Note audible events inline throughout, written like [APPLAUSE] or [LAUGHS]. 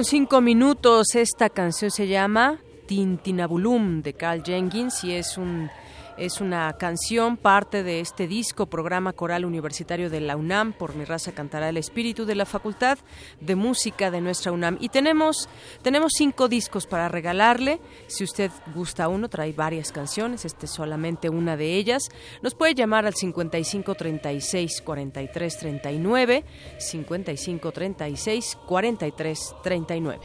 Con cinco minutos. Esta canción se llama Tintinabulum de Carl Jenkins y es un es una canción, parte de este disco, programa coral universitario de la UNAM, por mi raza cantará el espíritu de la Facultad de Música de nuestra UNAM. Y tenemos, tenemos cinco discos para regalarle. Si usted gusta uno, trae varias canciones, este es solamente una de ellas. Nos puede llamar al 55 36 43 39, 55 36 43 39.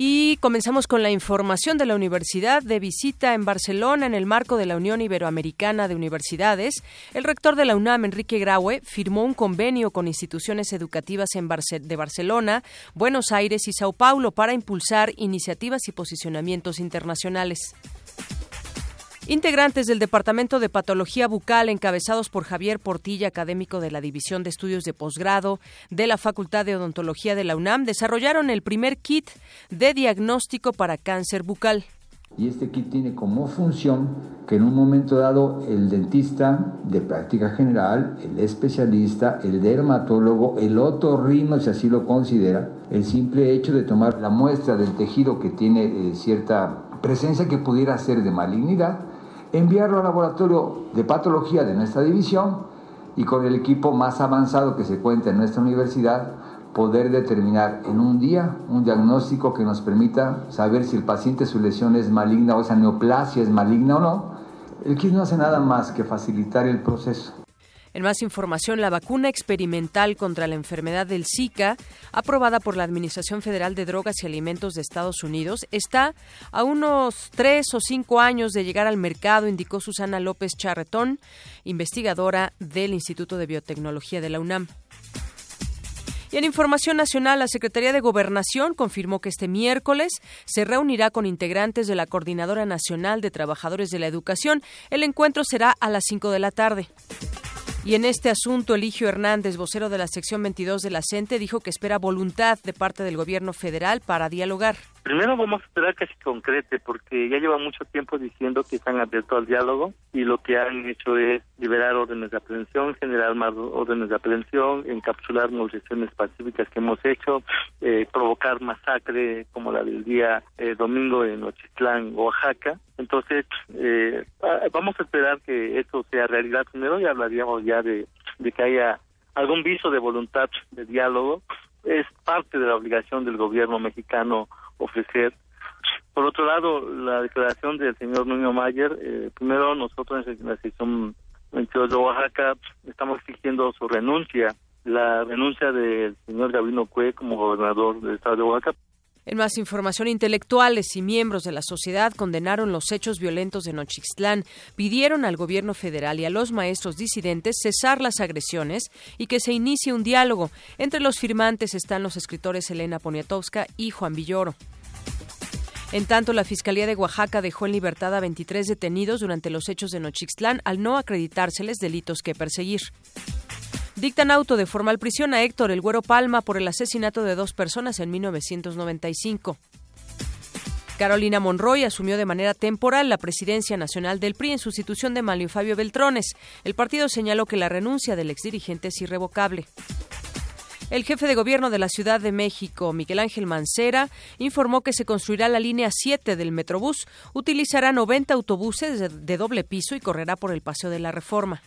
Y comenzamos con la información de la Universidad de visita en Barcelona en el marco de la Unión Iberoamericana de Universidades. El rector de la UNAM, Enrique Graue, firmó un convenio con instituciones educativas en de Barcelona, Buenos Aires y Sao Paulo para impulsar iniciativas y posicionamientos internacionales. Integrantes del Departamento de Patología Bucal, encabezados por Javier Portilla, académico de la División de Estudios de Posgrado de la Facultad de Odontología de la UNAM, desarrollaron el primer kit de diagnóstico para cáncer bucal. Y este kit tiene como función que en un momento dado el dentista de práctica general, el especialista, el dermatólogo, el otorrino, si así lo considera, el simple hecho de tomar la muestra del tejido que tiene eh, cierta presencia que pudiera ser de malignidad, enviarlo al laboratorio de patología de nuestra división y con el equipo más avanzado que se cuenta en nuestra universidad, poder determinar en un día un diagnóstico que nos permita saber si el paciente su lesión es maligna o esa neoplasia es maligna o no. El kit no hace nada más que facilitar el proceso. En más información, la vacuna experimental contra la enfermedad del Zika, aprobada por la Administración Federal de Drogas y Alimentos de Estados Unidos, está a unos tres o cinco años de llegar al mercado, indicó Susana López Charretón, investigadora del Instituto de Biotecnología de la UNAM. Y en Información Nacional, la Secretaría de Gobernación confirmó que este miércoles se reunirá con integrantes de la Coordinadora Nacional de Trabajadores de la Educación. El encuentro será a las 5 de la tarde. Y en este asunto, Eligio Hernández, vocero de la sección 22 de la CENTE, dijo que espera voluntad de parte del gobierno federal para dialogar. Primero vamos a esperar que se concrete, porque ya lleva mucho tiempo diciendo que están abiertos al diálogo y lo que han hecho es liberar órdenes de aprehensión, generar más órdenes de aprehensión, encapsular movilizaciones pacíficas que hemos hecho, eh, provocar masacre como la del día eh, domingo en Ochitlán, Oaxaca. Entonces, eh, vamos a esperar que esto sea realidad primero y hablaríamos ya de que haya algún viso de voluntad de diálogo. Es parte de la obligación del gobierno mexicano ofrecer. Por otro lado, la declaración del señor Nuño Mayer, eh, primero nosotros en la sección 22 de Oaxaca estamos exigiendo su renuncia, la renuncia del señor Gabino Cue como gobernador del estado de Oaxaca. En más información, intelectuales y miembros de la sociedad condenaron los hechos violentos de Nochixtlán, pidieron al gobierno federal y a los maestros disidentes cesar las agresiones y que se inicie un diálogo. Entre los firmantes están los escritores Elena Poniatowska y Juan Villoro. En tanto, la Fiscalía de Oaxaca dejó en libertad a 23 detenidos durante los hechos de Nochixtlán al no acreditárseles delitos que perseguir. Dictan auto de formal prisión a Héctor El Güero Palma por el asesinato de dos personas en 1995. Carolina Monroy asumió de manera temporal la presidencia nacional del PRI en sustitución de Manlio Fabio Beltrones. El partido señaló que la renuncia del exdirigente es irrevocable. El jefe de gobierno de la Ciudad de México, Miguel Ángel Mancera, informó que se construirá la línea 7 del Metrobús. Utilizará 90 autobuses de, doble piso y correrá por el Paseo de la Reforma.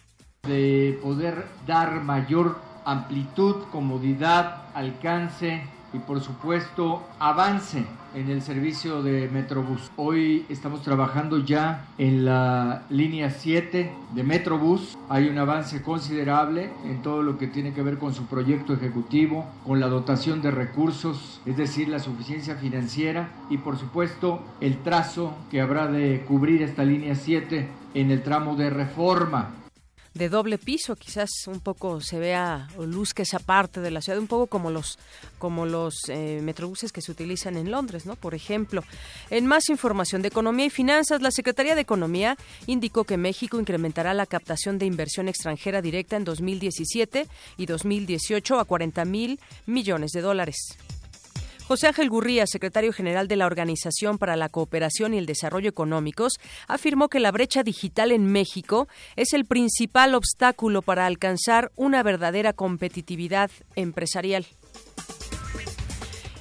De poder dar mayor amplitud, comodidad, alcance y por supuesto avance en el servicio de Metrobús. Hoy estamos trabajando ya en la línea 7 de Metrobús. Hay un avance considerable en todo lo que tiene que ver con su proyecto ejecutivo, con la dotación de recursos, es decir, la suficiencia financiera y por supuesto el trazo que habrá de cubrir esta línea 7 en el tramo de reforma de doble piso, quizás un poco se vea o luzca esa parte de la ciudad, un poco como los como los eh, metrobuses que se utilizan en Londres, ¿no? Por ejemplo, en más información de economía y finanzas, la Secretaría de Economía indicó que México incrementará la captación de inversión extranjera directa en 2017 y 2018 a 40 mil millones de dólares. José Ángel Gurría, secretario general de la Organización para la Cooperación y el Desarrollo Económicos, afirmó que la brecha digital en México es el principal obstáculo para alcanzar una verdadera competitividad empresarial.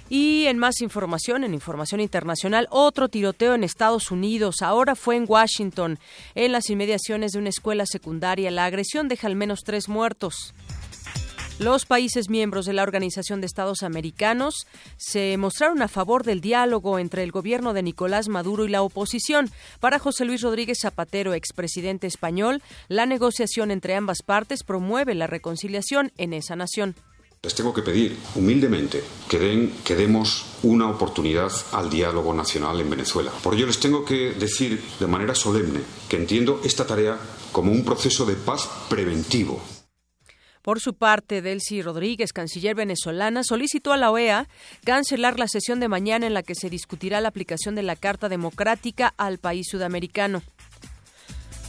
Y en más información, en información internacional, otro tiroteo en Estados Unidos. Ahora fue en Washington, en las inmediaciones de una escuela secundaria. La agresión deja al menos tres muertos. Los países miembros de la Organización de Estados Americanos se mostraron a favor del diálogo entre el gobierno de Nicolás Maduro y la oposición. Para José Luis Rodríguez Zapatero, expresidente español, la negociación entre ambas partes promueve la reconciliación en esa nación. Les tengo que pedir humildemente que, den, que demos una oportunidad al diálogo nacional en Venezuela. Por ello les tengo que decir de manera solemne que entiendo esta tarea como un proceso de paz preventivo por su parte, Delcy Rodríguez, canciller venezolana, solicitó a la OEA cancelar la sesión de mañana en la que se discutirá la aplicación de la Carta Democrática al país sudamericano.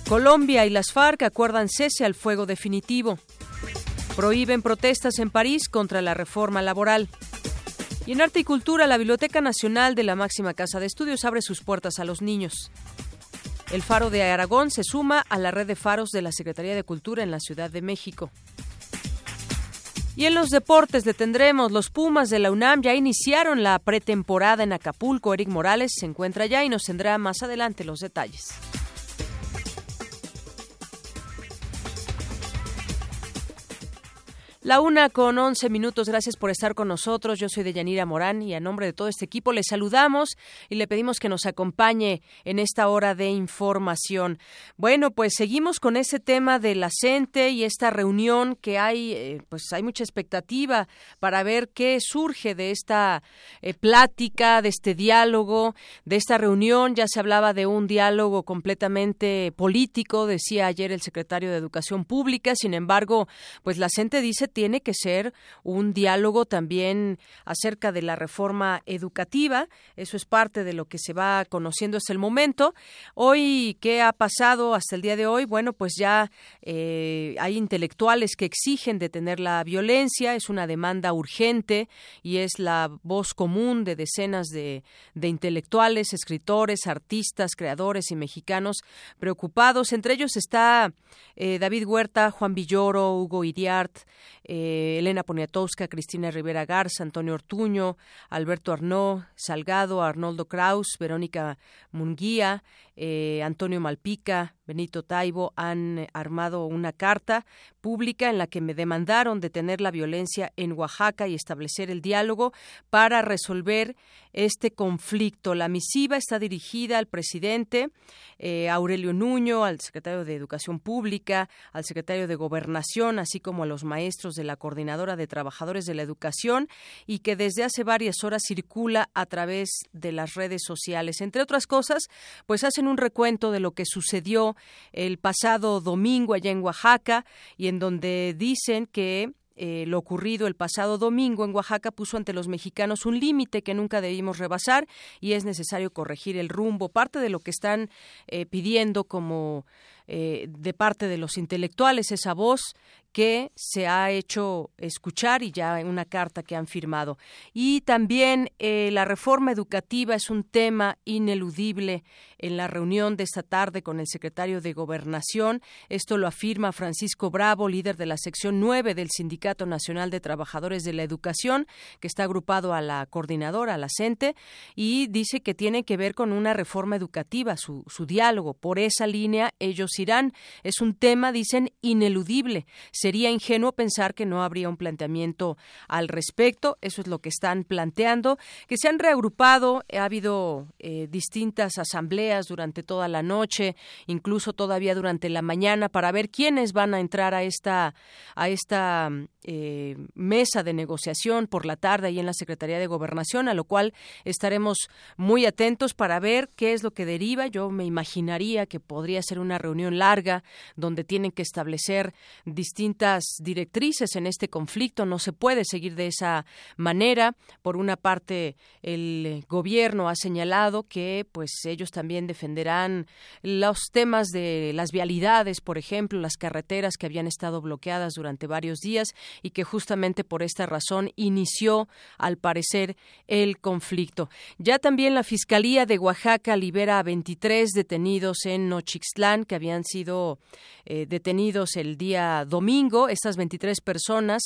Colombia y las FARC acuerdan cese al fuego definitivo. Prohíben protestas en París contra la reforma laboral. Y en Arte y Cultura, la Biblioteca Nacional de la máxima casa de estudios abre sus puertas a los niños. El Faro de Aragón se suma a la red de faros de la Secretaría de Cultura en la Ciudad de México. Y en los deportes detendremos. Los Pumas de la UNAM ya iniciaron la pretemporada en Acapulco. Eric Morales se encuentra allá y nos tendrá más adelante los detalles. La una con once minutos. Gracias por estar con nosotros. Yo soy Deyanira Morán y a nombre de todo este equipo le saludamos y le pedimos que nos acompañe en esta hora de información. Bueno, pues seguimos con ese tema de la CENTE y esta reunión que hay, eh, pues hay mucha expectativa para ver qué surge de esta eh, plática, de este diálogo, de esta reunión. Ya se hablaba de un diálogo completamente político, decía ayer el secretario de Educación Pública. Sin embargo, pues la CENTE dice tiene que ser un diálogo también acerca de la reforma educativa. Eso es parte de lo que se va conociendo hasta el momento. Hoy, ¿qué ha pasado hasta el día de hoy? Bueno, pues ya eh, hay intelectuales que exigen detener la violencia. Es una demanda urgente y es la voz común de decenas de, intelectuales, escritores, artistas, creadores y mexicanos preocupados. Entre ellos está eh, David Huerta, Juan Villoro, Hugo Iriart, eh, Elena Poniatowska, Cristina Rivera Garza, Antonio Ortuño, Alberto Arnaud, Salgado, Arnoldo Kraus, Verónica Munguía, eh, Antonio Malpica, Benito Taibo han armado una carta pública en la que me demandaron detener la violencia en Oaxaca y establecer el diálogo para resolver este conflicto. La misiva está dirigida al presidente eh, Aurelio Nuño, al secretario de Educación Pública, al secretario de Gobernación, así como a los maestros de la Coordinadora de Trabajadores de la Educación y que desde hace varias horas circula a través de las redes sociales. Entre otras cosas, pues hacen un recuento de lo que sucedió el pasado domingo allá en Oaxaca y en donde dicen que eh, lo ocurrido el pasado domingo en Oaxaca puso ante los mexicanos un límite que nunca debimos rebasar y es necesario corregir el rumbo. Parte de lo que están eh, pidiendo como eh, de parte de los intelectuales esa voz que se ha hecho escuchar y ya en una carta que han firmado. Y también eh, la reforma educativa es un tema ineludible en la reunión de esta tarde con el secretario de Gobernación. Esto lo afirma Francisco Bravo, líder de la sección 9 del Sindicato Nacional de Trabajadores de la Educación, que está agrupado a la coordinadora, a la CENTE, y dice que tiene que ver con una reforma educativa, su, su diálogo. Por esa línea ellos irán. Es un tema, dicen, ineludible. Sería ingenuo pensar que no habría un planteamiento al respecto. Eso es lo que están planteando. Que se han reagrupado, ha habido eh, distintas asambleas durante toda la noche, incluso todavía durante la mañana, para ver quiénes van a entrar a esta, a esta eh, mesa de negociación por la tarde ahí en la Secretaría de Gobernación, a lo cual estaremos muy atentos para ver qué es lo que deriva. Yo me imaginaría que podría ser una reunión larga donde tienen que establecer distintas directrices en este conflicto. No se puede seguir de esa manera. Por una parte, el gobierno ha señalado que pues ellos también defenderán los temas de las vialidades, por ejemplo, las carreteras que habían estado bloqueadas durante varios días y que justamente por esta razón inició, al parecer, el conflicto. Ya también la Fiscalía de Oaxaca libera a 23 detenidos en Nochixtlán que habían sido eh, detenidos el día domingo. Estas 23 personas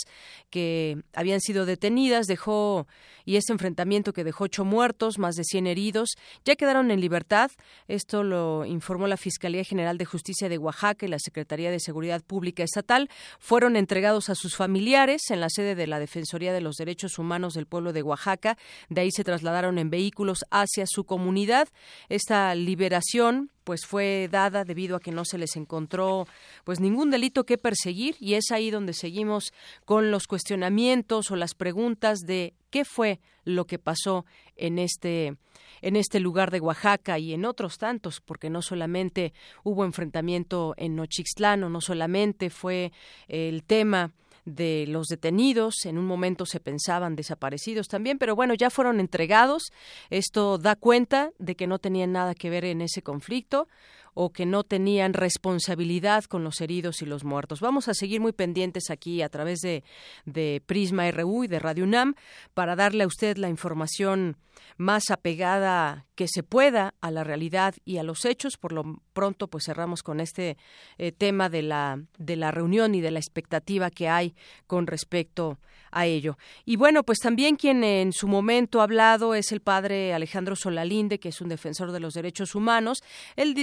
que habían sido detenidas dejó y este enfrentamiento que dejó ocho muertos, más de 100 heridos, ya quedaron en libertad. Esto lo informó la Fiscalía General de Justicia de Oaxaca y la Secretaría de Seguridad Pública Estatal. Fueron entregados a sus familiares en la sede de la Defensoría de los Derechos Humanos del pueblo de Oaxaca. De ahí se trasladaron en vehículos hacia su comunidad. Esta liberación pues fue dada debido a que no se les encontró pues ningún delito que perseguir y es ahí donde seguimos con los cuestionamientos o las preguntas de qué fue lo que pasó en este en este lugar de Oaxaca y en otros tantos, porque no solamente hubo enfrentamiento en Nochixtlán, no solamente fue el tema de los detenidos. En un momento se pensaban desaparecidos también, pero bueno, ya fueron entregados. Esto da cuenta de que no tenían nada que ver en ese conflicto o que no tenían responsabilidad con los heridos y los muertos. Vamos a seguir muy pendientes aquí a través de, de Prisma RU y de Radio UNAM para darle a usted la información más apegada que se pueda a la realidad y a los hechos. Por lo pronto, pues cerramos con este eh, tema de la, de la reunión y de la expectativa que hay con respecto a ello. Y bueno, pues también quien en su momento ha hablado es el padre Alejandro Solalinde, que es un defensor de los derechos humanos. Él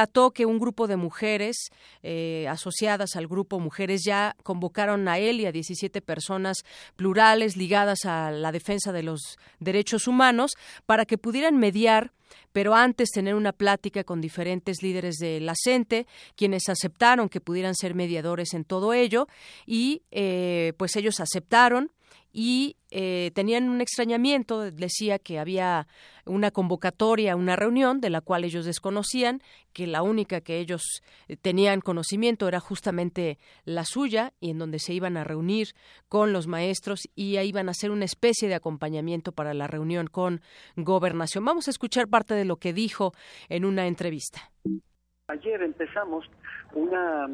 relató que un grupo de mujeres eh, asociadas al grupo Mujeres ya convocaron a él y a 17 personas plurales ligadas a la defensa de los derechos humanos para que pudieran mediar pero antes tener una plática con diferentes líderes de la CENTE, quienes aceptaron que pudieran ser mediadores en todo ello, y eh, pues ellos aceptaron y eh, tenían un extrañamiento, decía que había una convocatoria, una reunión de la cual ellos desconocían, que la única que ellos eh, tenían conocimiento era justamente la suya y en donde se iban a reunir con los maestros y iban a hacer una especie de acompañamiento para la reunión con gobernación. Vamos a escuchar parte de lo que dijo en una entrevista. Ayer empezamos una,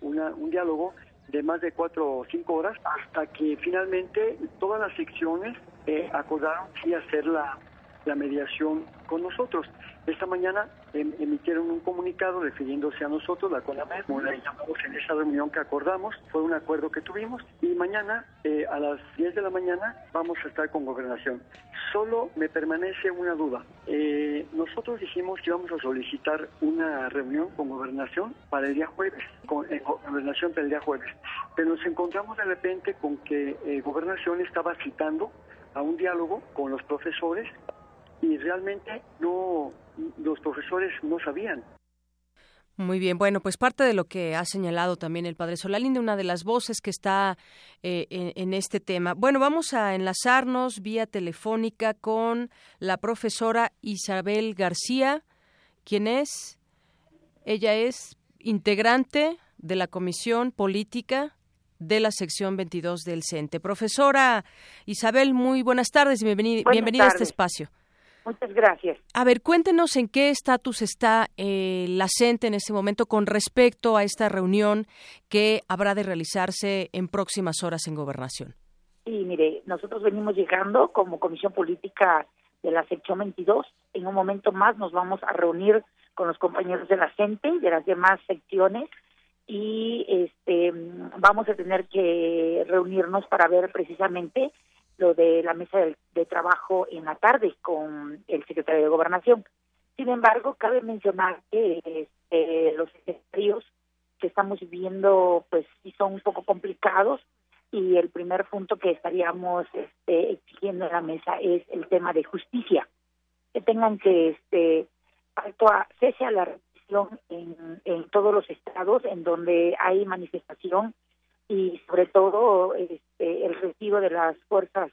una un diálogo de más de cuatro o cinco horas hasta que finalmente todas las secciones eh, acordaron sí hacer la, la mediación con nosotros. Esta mañana em, emitieron un comunicado refiriéndose a nosotros, la CONAMED, como la llamamos en esa reunión que acordamos, fue un acuerdo que tuvimos y mañana eh, a las 10 de la mañana vamos a estar con gobernación. Solo me permanece una duda. Eh, nosotros dijimos que íbamos a solicitar una reunión con gobernación para el día jueves, con eh, gobernación para el día jueves, pero nos encontramos de repente con que gobernación estaba citando a un diálogo con los profesores y realmente no los profesores no sabían. Muy bien, bueno, pues parte de lo que ha señalado también el padre Solalinde, una de las voces que está eh, en, este tema. Bueno, vamos a enlazarnos vía telefónica con la profesora Isabel García, quien es, ella es integrante de la Comisión Política de la sección 22 del CENTE. Profesora Isabel, muy buenas tardes y bienvenida, a este espacio. Muchas gracias. A ver, cuéntenos en qué estatus está eh, la CENTE en este momento con respecto a esta reunión que habrá de realizarse en próximas horas en Gobernación. Sí, mire, nosotros venimos llegando como Comisión Política de la sección 22. En un momento más nos vamos a reunir con los compañeros de la CENTE, de las demás secciones, y este vamos a tener que reunirnos para ver precisamente lo de la mesa de, trabajo en la tarde con el secretario de Gobernación. Sin embargo, cabe mencionar que este, los escenarios que estamos viviendo, pues sí son un poco complicados y el primer punto que estaríamos este, exigiendo en la mesa es el tema de justicia, que tengan que este, cese a la represión en todos los estados en donde hay manifestación y sobre todo este, el retiro de las fuerzas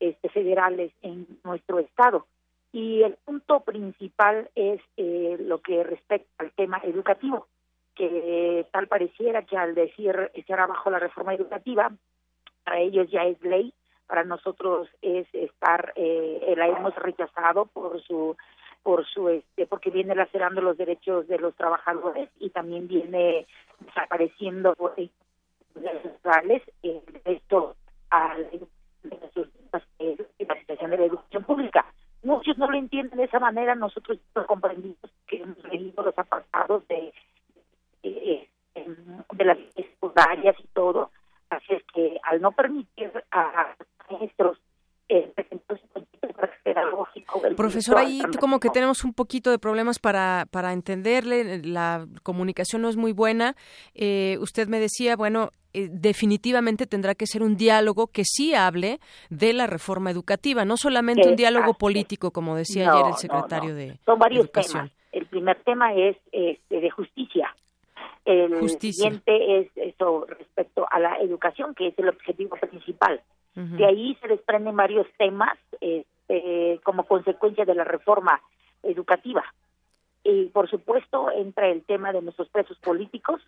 este, federales en nuestro estado. Y el punto principal es eh, lo que respecta al tema educativo, que tal pareciera que al decir estar bajo la reforma educativa, para ellos ya es ley, para nosotros es estar, eh, la hemos rechazado por su por su este porque viene lacerando los derechos de los trabajadores y también viene desapareciendo sociales eh, esto a la, situación de la educación pública. Muchos no lo entienden de esa manera, nosotros comprendimos que hemos leído los apartados de, de, de las secundarias y todo, así es que al no permitir a maestros eh, Profesor, ahí como que tenemos un poquito de problemas para, para entenderle, la comunicación no es muy buena. Eh, usted me decía, bueno, eh, definitivamente tendrá que ser un diálogo que sí hable de la reforma educativa, no solamente un diálogo político, como decía ayer el secretario de Son varios temas. El primer tema es este, de justicia. El siguiente es eso respecto a la educación, que es el objetivo principal. De ahí se desprenden varios temas este, como consecuencia de la reforma educativa. Y por supuesto entra el tema de nuestros presos políticos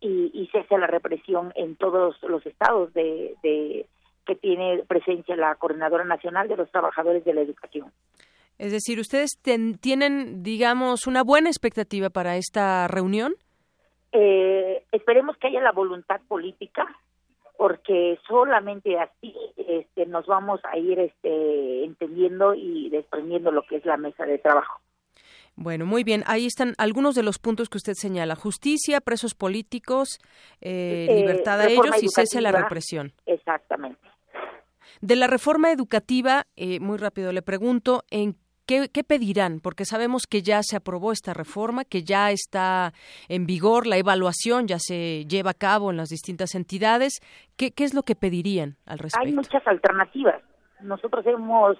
y, y cese la represión en todos los estados de, que tiene presencia la Coordinadora Nacional de los Trabajadores de la Educación. Es decir, ¿ustedes tienen, digamos, una buena expectativa para esta reunión? Eh, esperemos que haya la voluntad política porque solamente así este, nos vamos a ir este, entendiendo y desprendiendo lo que es la mesa de trabajo. Bueno, muy bien. Ahí están algunos de los puntos que usted señala. Justicia, presos políticos, eh, eh libertad a ellos y cese la represión. Exactamente. De la reforma educativa, eh, muy rápido le pregunto, ¿en ¿Qué, pedirán? Porque sabemos que ya se aprobó esta reforma, que ya está en vigor, la evaluación ya se lleva a cabo en las distintas entidades. ¿Qué, qué es lo que pedirían al respecto? Hay muchas alternativas. Nosotros hemos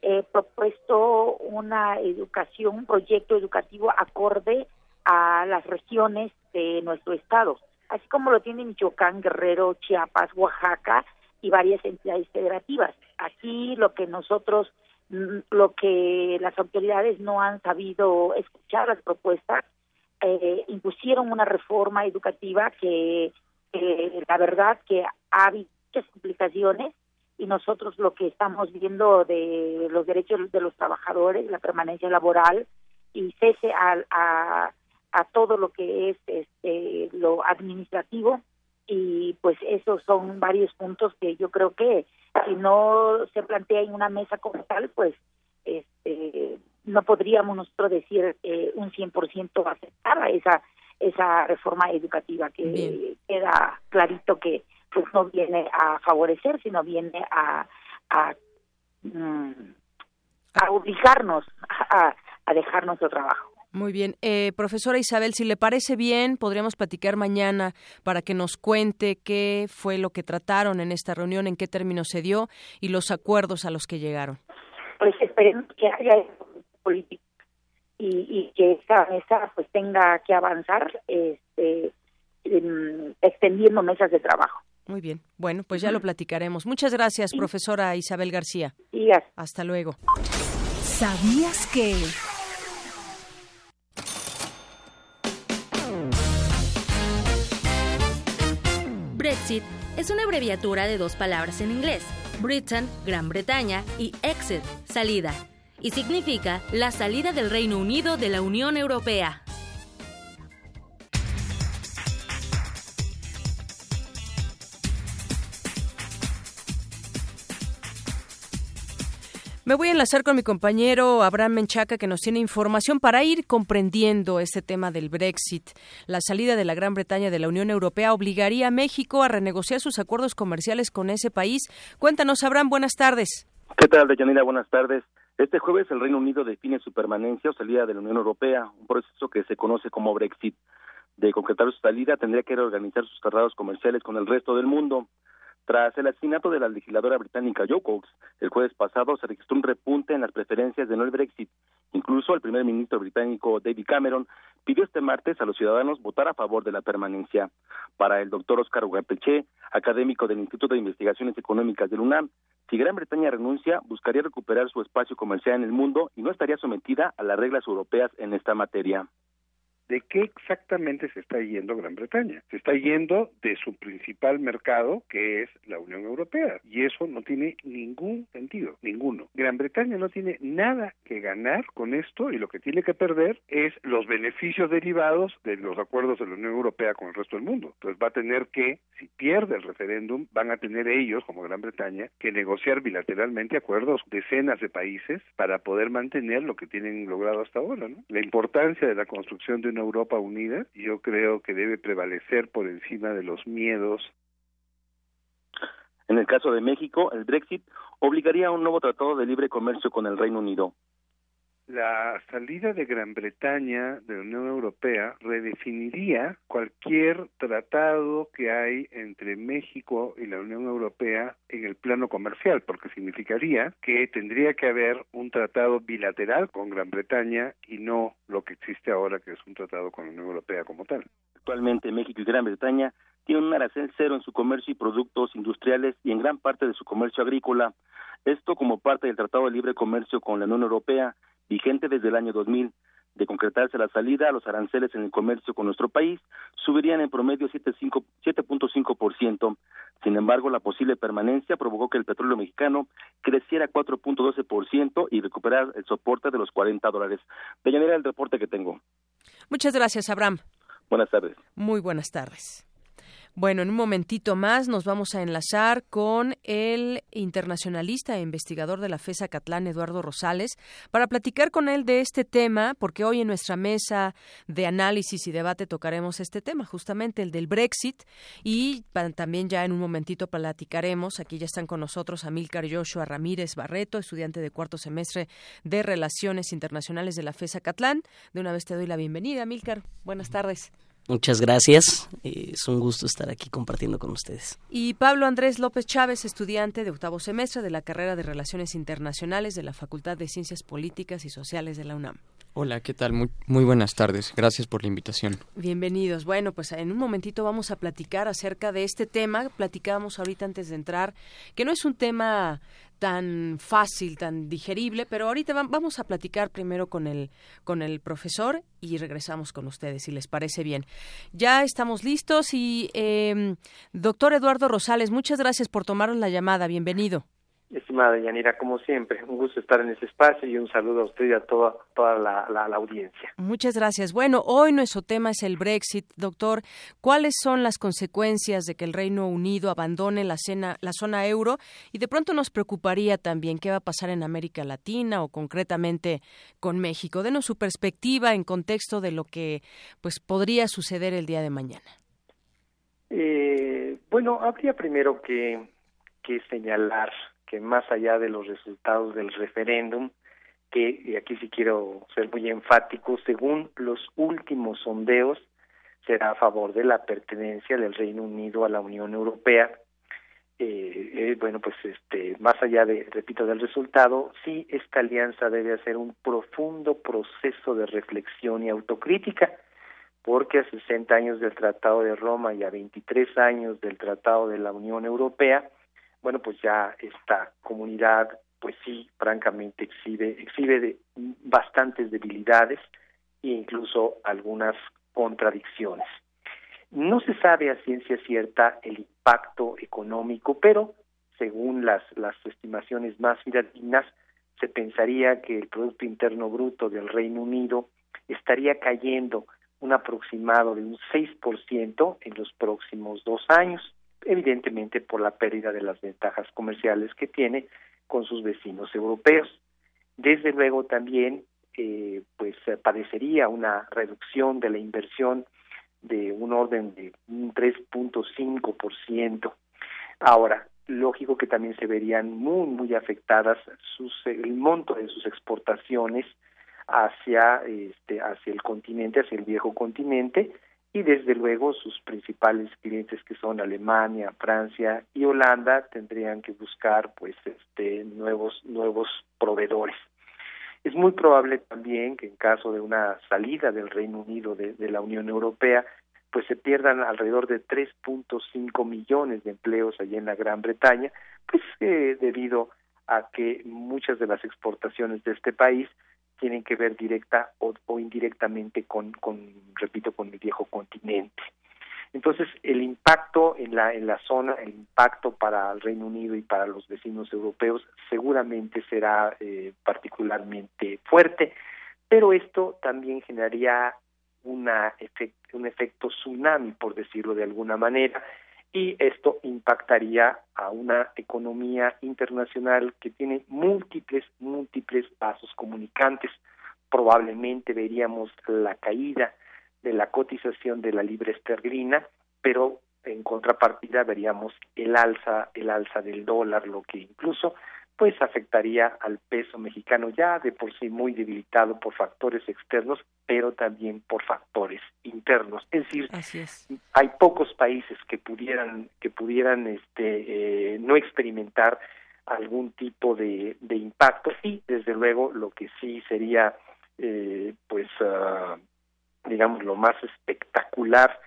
eh, propuesto una educación, un proyecto educativo acorde a las regiones de nuestro estado, así como lo tiene Michoacán, Guerrero, Chiapas, Oaxaca y varias entidades federativas. Aquí lo que nosotros lo que las autoridades no han sabido escuchar las propuestas, eh, impusieron una reforma educativa que la verdad que ha habido muchas complicaciones y nosotros lo que estamos viendo de los derechos de los trabajadores, la permanencia laboral y cese a, a, a todo lo que es este, lo administrativo y pues esos son varios puntos que yo creo que si no se plantea en una mesa como tal, pues este, no podríamos nosotros decir eh, un 100% aceptar a esa esa reforma educativa que queda clarito que pues no viene a favorecer sino viene a a, mm, a obligarnos a, a dejar nuestro trabajo muy bien. Eh, profesora Isabel, si le parece bien, podríamos platicar mañana para que nos cuente qué fue lo que trataron en esta reunión, en qué términos se dio y los acuerdos a los que llegaron. Pues esperemos que haya política y, que esta mesa pues tenga que avanzar este, extendiendo mesas de trabajo. Muy bien. Bueno, pues ya lo platicaremos. Muchas gracias, profesora Isabel García. Hasta luego. ¿Sabías que... Brexit es una abreviatura de dos palabras en inglés, Britain, Gran Bretaña, y exit, salida. y significa la salida del Reino Unido de la Unión Europea. Me voy a enlazar con mi compañero Abraham Menchaca que nos tiene información para ir comprendiendo este tema del Brexit. La salida de la Gran Bretaña de la Unión Europea obligaría a México a renegociar sus acuerdos comerciales con ese país. Cuéntanos, Abraham, buenas tardes. ¿Qué tal, Deyanira? Buenas tardes. Este jueves el Reino Unido define su permanencia o salida de la Unión Europea, un proceso que se conoce como Brexit. De concretar su salida, tendría que reorganizar sus tratados comerciales con el resto del mundo. Tras el asesinato de la legisladora británica Jo Cox, el jueves pasado se registró un repunte en las preferencias de no el Brexit. Incluso el primer ministro británico David Cameron pidió este martes a los ciudadanos votar a favor de la permanencia. Para el doctor Oscar Ugarteche, académico del Instituto de Investigaciones Económicas del UNAM, si Gran Bretaña renuncia, buscaría recuperar su espacio comercial en el mundo y no estaría sometida a las reglas europeas en esta materia de qué exactamente se está yendo Gran Bretaña. Se está yendo de su principal mercado, que es la Unión Europea, y eso no tiene ningún sentido, ninguno. Gran Bretaña no tiene nada que ganar con esto y lo que tiene que perder es los beneficios derivados de los acuerdos de la Unión Europea con el resto del mundo. Entonces va a tener que, si pierde el referéndum, van a tener ellos, como Gran Bretaña, que negociar bilateralmente acuerdos decenas de países para poder mantener lo que tienen logrado hasta ahora. ¿no? La importancia de la construcción de una Europa unida, yo creo que debe prevalecer por encima de los miedos. En el caso de México, el Brexit obligaría a un nuevo tratado de libre comercio con el Reino Unido. La salida de Gran Bretaña de la Unión Europea redefiniría cualquier tratado que hay entre México y la Unión Europea en el plano comercial, porque significaría que tendría que haber un tratado bilateral con Gran Bretaña y no lo que existe ahora, que es un tratado con la Unión Europea como tal. Actualmente México y Gran Bretaña tienen un arancel cero en su comercio y productos industriales y en gran parte de su comercio agrícola. Esto como parte del Tratado de Libre Comercio con la Unión Europea vigente desde el año 2000. De concretarse la salida, los aranceles en el comercio con nuestro país subirían en promedio 7.5%. Sin embargo, la posible permanencia provocó que el petróleo mexicano creciera 4.12% y recuperar el soporte de los 40 dólares. era el reporte que tengo. Muchas gracias, Abraham. Buenas tardes. Muy buenas tardes. Bueno, en un momentito más nos vamos a enlazar con el internacionalista e investigador de la FESA Catlán, Eduardo Rosales, para platicar con él de este tema, porque hoy en nuestra mesa de análisis y debate tocaremos este tema, justamente el del Brexit, y también ya en un momentito platicaremos, aquí ya están con nosotros Amílcar Joshua Ramírez Barreto, estudiante de cuarto semestre de Relaciones Internacionales de la FESA Catlán. De una vez te doy la bienvenida, Amílcar. Buenas tardes. Muchas gracias. Es un gusto estar aquí compartiendo con ustedes. Y Pablo Andrés López Chávez, estudiante de octavo semestre de la carrera de Relaciones Internacionales de la Facultad de Ciencias Políticas y Sociales de la UNAM. Hola, ¿qué tal? Muy, muy, buenas tardes. Gracias por la invitación. Bienvenidos. Bueno, pues en un momentito vamos a platicar acerca de este tema. Platicábamos ahorita antes de entrar, que no es un tema tan fácil, tan digerible, pero ahorita vamos a platicar primero con el, con el profesor y regresamos con ustedes, si les parece bien. Ya estamos listos y, eh, doctor Eduardo Rosales, muchas gracias por tomar la llamada. Bienvenido. Estimada Yanira, como siempre, un gusto estar en ese espacio y un saludo a usted y a toda, toda la, audiencia. Muchas gracias. Bueno, hoy nuestro tema es el Brexit. Doctor, ¿cuáles son las consecuencias de que el Reino Unido abandone la, la zona euro? Y de pronto nos preocuparía también qué va a pasar en América Latina o concretamente con México. Denos su perspectiva en contexto de lo que pues podría suceder el día de mañana. Eh, bueno, habría primero que, que señalar que más allá de los resultados del referéndum, que, aquí sí quiero ser muy enfático, según los últimos sondeos, será a favor de la pertenencia del Reino Unido a la Unión Europea. Eh, eh, bueno, pues este, más allá de, repito, del resultado, sí esta alianza debe hacer un profundo proceso de reflexión y autocrítica, porque a 60 años del Tratado de Roma y a 23 años del Tratado de la Unión Europea, bueno, pues ya esta comunidad, pues sí, francamente exhibe, exhibe de bastantes debilidades e incluso algunas contradicciones. No se sabe a ciencia cierta el impacto económico, pero según las, las estimaciones más fidedignas, se pensaría que el Producto Interno Bruto del Reino Unido estaría cayendo un aproximado de un 6% en los próximos dos años, evidentemente por la pérdida de las ventajas comerciales que tiene con sus vecinos europeos. Desde luego también eh, pues padecería una reducción de la inversión de un orden de un 3.5%. Ahora, lógico que también se verían muy muy afectadas sus el monto de sus exportaciones hacia este hacia el continente, hacia el viejo continente y desde luego sus principales clientes que son Alemania, Francia y Holanda tendrían que buscar pues este nuevos nuevos proveedores. Es muy probable también que en caso de una salida del Reino Unido de, la Unión Europea pues se pierdan alrededor de 3.5 millones de empleos allí en la Gran Bretaña, pues eh, debido a que muchas de las exportaciones de este país tienen que ver directa o, indirectamente con, repito, con el viejo continente. Entonces, el impacto en la, en la zona, el impacto para el Reino Unido y para los vecinos europeos seguramente será eh, particularmente fuerte, pero esto también generaría una un efecto tsunami, por decirlo de alguna manera, y esto impactaría a una economía internacional que tiene múltiples, múltiples vasos comunicantes. Probablemente veríamos la caída de la cotización de la libra esterlina, pero en contrapartida veríamos el alza, el alza del dólar, lo que incluso pues afectaría al peso mexicano ya de por sí muy debilitado por factores externos, pero también por factores internos. Es decir, hay pocos países que pudieran que pudieran este eh, no experimentar algún tipo de, de impacto y desde luego lo que sí sería eh, pues uh, digamos lo más espectacular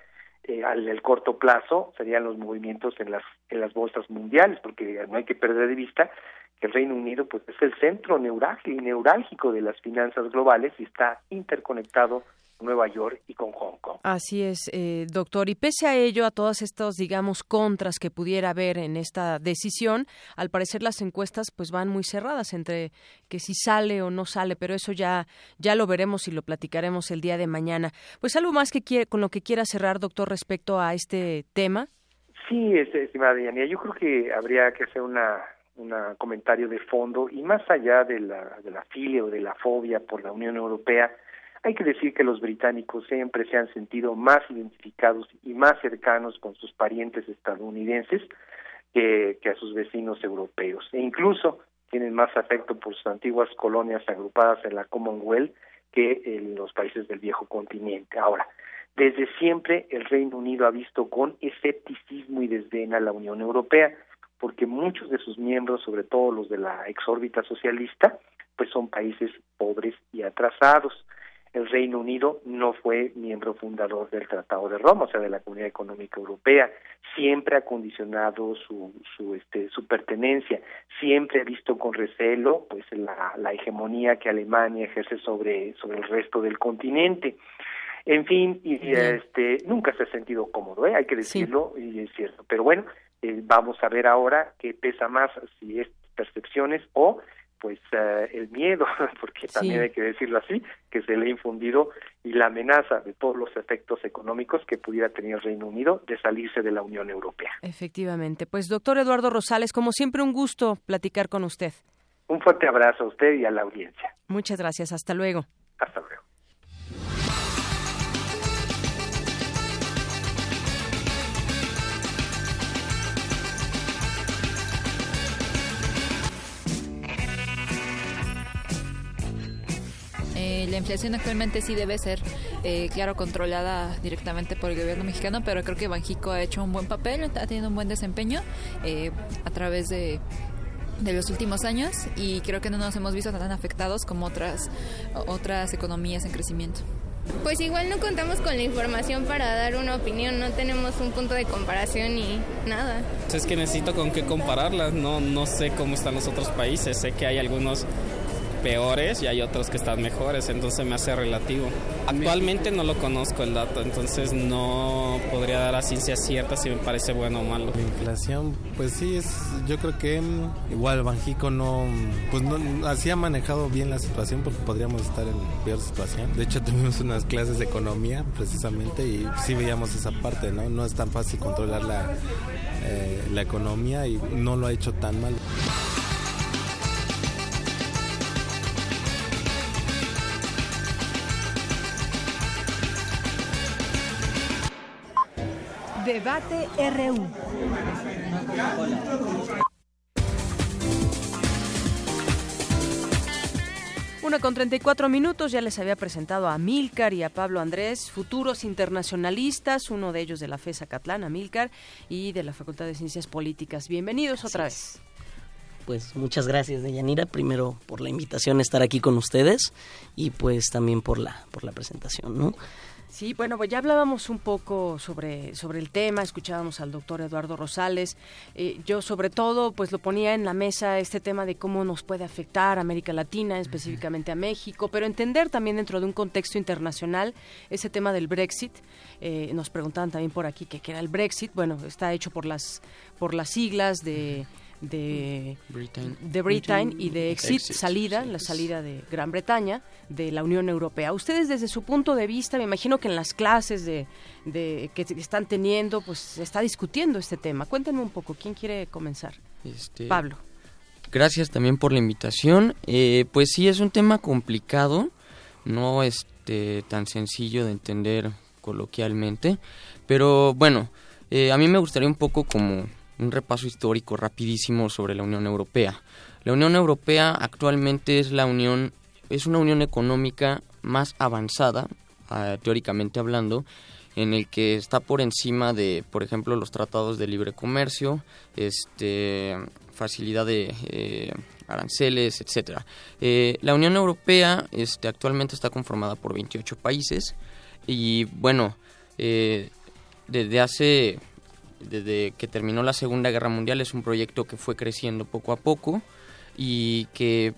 eh, al el corto plazo serían los movimientos en las en las bolsas mundiales porque no hay que perder de vista que el Reino Unido pues es el centro neurálgico de las finanzas globales y está interconectado con Nueva York y con Hong Kong. Así es, eh, doctor. Y pese a ello, a todas estas, digamos, contras que pudiera haber en esta decisión, al parecer las encuestas pues van muy cerradas entre que si sale o no sale, pero eso ya ya lo veremos y lo platicaremos el día de mañana. Pues algo más que quiere, con lo que quiera cerrar, doctor, respecto a este tema. Sí, estimada Diana, yo creo que habría que hacer una un comentario de fondo y más allá de la, de la filia o de la fobia por la Unión Europea, hay que decir que los británicos siempre se han sentido más identificados y más cercanos con sus parientes estadounidenses que, que a sus vecinos europeos e incluso tienen más afecto por sus antiguas colonias agrupadas en la Commonwealth que en los países del viejo continente. Ahora, desde siempre el Reino Unido ha visto con escepticismo y desdén a la Unión Europea, porque muchos de sus miembros, sobre todo los de la exórbita socialista, pues son países pobres y atrasados. El Reino Unido no fue miembro fundador del Tratado de Roma, o sea, de la Comunidad Económica Europea. Siempre ha condicionado su, su, este, su pertenencia, siempre ha visto con recelo pues la, la hegemonía que Alemania ejerce sobre, sobre el resto del continente. En fin, y este, nunca se ha sentido cómodo, ¿eh? hay que decirlo, y es cierto. Pero bueno, eh, vamos a ver ahora qué pesa más, si es percepciones o pues eh, el miedo, [LAUGHS] porque también hay que decirlo así, que se le ha infundido y la amenaza de todos los efectos económicos que pudiera tener el Reino Unido de salirse de la Unión Europea. Efectivamente. Pues doctor Eduardo Rosales, como siempre un gusto platicar con usted. Un fuerte abrazo a usted y a la audiencia. Muchas gracias. Hasta luego. Hasta luego. Eh, la inflación actualmente sí debe ser, eh, claro, controlada directamente por el gobierno mexicano, pero creo que Banjico ha hecho un buen papel, ha tenido un buen desempeño eh, a través de de los últimos años y creo que no nos hemos visto tan afectados como otras otras economías en crecimiento. Pues igual no contamos con la información para dar una opinión, no tenemos un punto de comparación ni nada. Es que necesito con qué compararlas, no, no sé cómo están los otros países, sé que hay algunos peores y hay otros que están mejores, entonces me hace relativo. Actualmente no lo conozco el dato, entonces no podría dar a ciencia cierta si me parece bueno o malo. La inflación, pues sí, es, yo creo que mm, igual Banjico no, pues no, así ha manejado bien la situación porque podríamos estar en peor situación. De hecho, [LAUGHS] tuvimos unas clases de economía precisamente y sí veíamos esa parte, ¿no? No es tan fácil controlar la, eh, la economía y no lo ha hecho tan mal. Debate RU. Una con 34 minutos, ya les había presentado a Milcar y a Pablo Andrés, futuros internacionalistas, uno de ellos de la FESA Catlán, Milcar, y de la Facultad de Ciencias Políticas. Bienvenidos otra vez. Pues muchas gracias, Deyanira, primero por la invitación a estar aquí con ustedes y pues también por la, por la presentación, ¿no? Sí, bueno, pues ya hablábamos un poco sobre, sobre el tema, escuchábamos al doctor Eduardo Rosales. Eh, yo sobre todo pues lo ponía en la mesa este tema de cómo nos puede afectar a América Latina, específicamente a México, pero entender también dentro de un contexto internacional ese tema del Brexit. Eh, nos preguntaban también por aquí qué era el Brexit. Bueno, está hecho por las, por las siglas de de Britain, de Britain y de exit, salida, la salida de Gran Bretaña de la Unión Europea. Ustedes desde su punto de vista, me imagino que en las clases de, de que están teniendo, pues se está discutiendo este tema. Cuéntenme un poco, ¿quién quiere comenzar? Este, Pablo. Gracias también por la invitación. Eh, pues sí, es un tema complicado, no este, tan sencillo de entender coloquialmente, pero bueno, eh, a mí me gustaría un poco como un repaso histórico rapidísimo sobre la Unión Europea. La Unión Europea actualmente es la unión es una unión económica más avanzada, ah, teóricamente hablando, en el que está por encima de, por ejemplo, los tratados de libre comercio, este, facilidad de eh, aranceles, etcétera. Eh, la Unión Europea este, actualmente está conformada por 28 países y, bueno, eh, desde hace desde que terminó la Segunda Guerra Mundial es un proyecto que fue creciendo poco a poco y que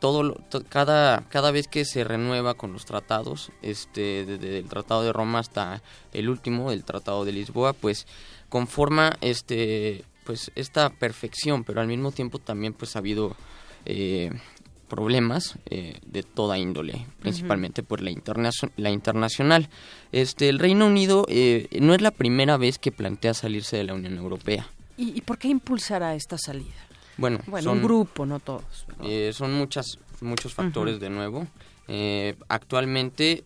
todo, cada, cada vez que se renueva con los tratados, este, desde el Tratado de Roma hasta el último, el Tratado de Lisboa, pues conforma este, pues esta perfección, pero al mismo tiempo también pues ha habido eh, problemas eh, de toda índole, principalmente por la, la internacional. Este, el Reino Unido eh, no es la primera vez que plantea salirse de la Unión Europea. ¿Y, por qué impulsará esta salida? Bueno, bueno un grupo, no todos. Eh, son muchas, muchos factores de nuevo. actualmente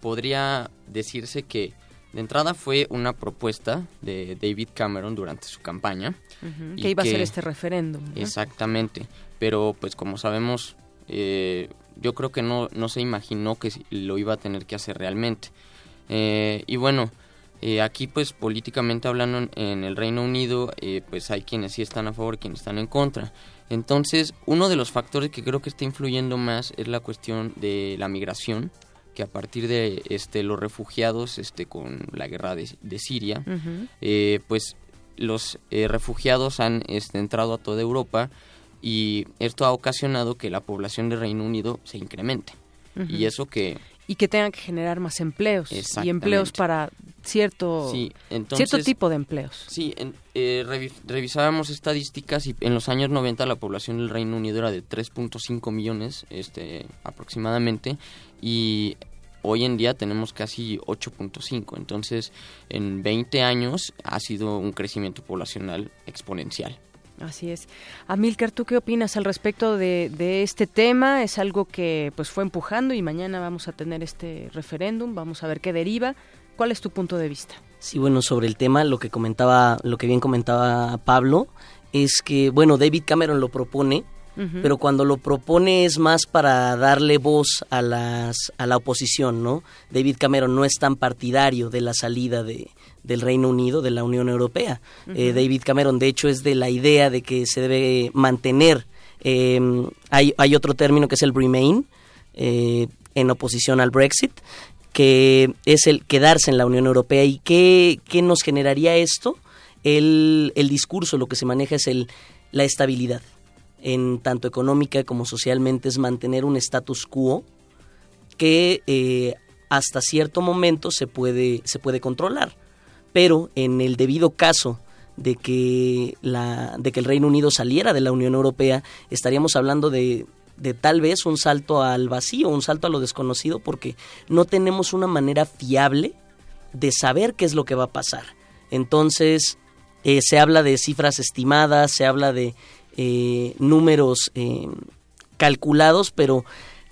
podría decirse que de entrada fue una propuesta de David Cameron durante su campaña. que iba a ser este referéndum. Exactamente pero pues como sabemos, eh, yo creo que no, no se imaginó que lo iba a tener que hacer realmente. Eh, y bueno, eh, aquí pues políticamente hablando en el Reino Unido, pues hay quienes sí están a favor, quienes están en contra. Entonces, uno de los factores que creo que está influyendo más es la cuestión de la migración, que a partir de este, los refugiados este, con la guerra de, Siria, pues los refugiados han este, entrado a toda Europa y esto ha ocasionado que la población del Reino Unido se incremente. Y eso que... Y que tengan que generar más empleos. Y empleos para cierto, cierto tipo de empleos. Sí, eh, revisábamos estadísticas y en los años 90 la población del Reino Unido era de 3.5 millones este, aproximadamente y hoy en día tenemos casi 8.5. Entonces, en 20 años ha sido un crecimiento poblacional exponencial. Así es. Amilcar, ¿tú qué opinas al respecto de, este tema? Es algo que pues fue empujando y mañana vamos a tener este referéndum, vamos a ver qué deriva. ¿Cuál es tu punto de vista? Sí, bueno, sobre el tema, lo que comentaba, lo que bien comentaba Pablo, es que, bueno, David Cameron lo propone, pero cuando lo propone es más para darle voz a las a la oposición, ¿no? David Cameron no es tan partidario de la salida de, del Reino Unido, de la Unión Europea. Eh, David Cameron, de hecho, es de la idea de que se debe mantener. Em, hay, hay, otro término que es el Remain, eh, en oposición al Brexit, que es el quedarse en la Unión Europea. ¿Y qué, qué nos generaría esto? El, el, discurso, lo que se maneja es el, la estabilidad. en tanto económica como socialmente es mantener un status quo que eh, hasta cierto momento se puede, se puede controlar. Pero en el debido caso de que, la, de que el Reino Unido saliera de la Unión Europea, estaríamos hablando de, de tal vez un salto al vacío, un salto a lo desconocido, porque no tenemos una manera fiable de saber qué es lo que va a pasar. Entonces, eh, se habla de cifras estimadas, se habla de eh, números eh, calculados, pero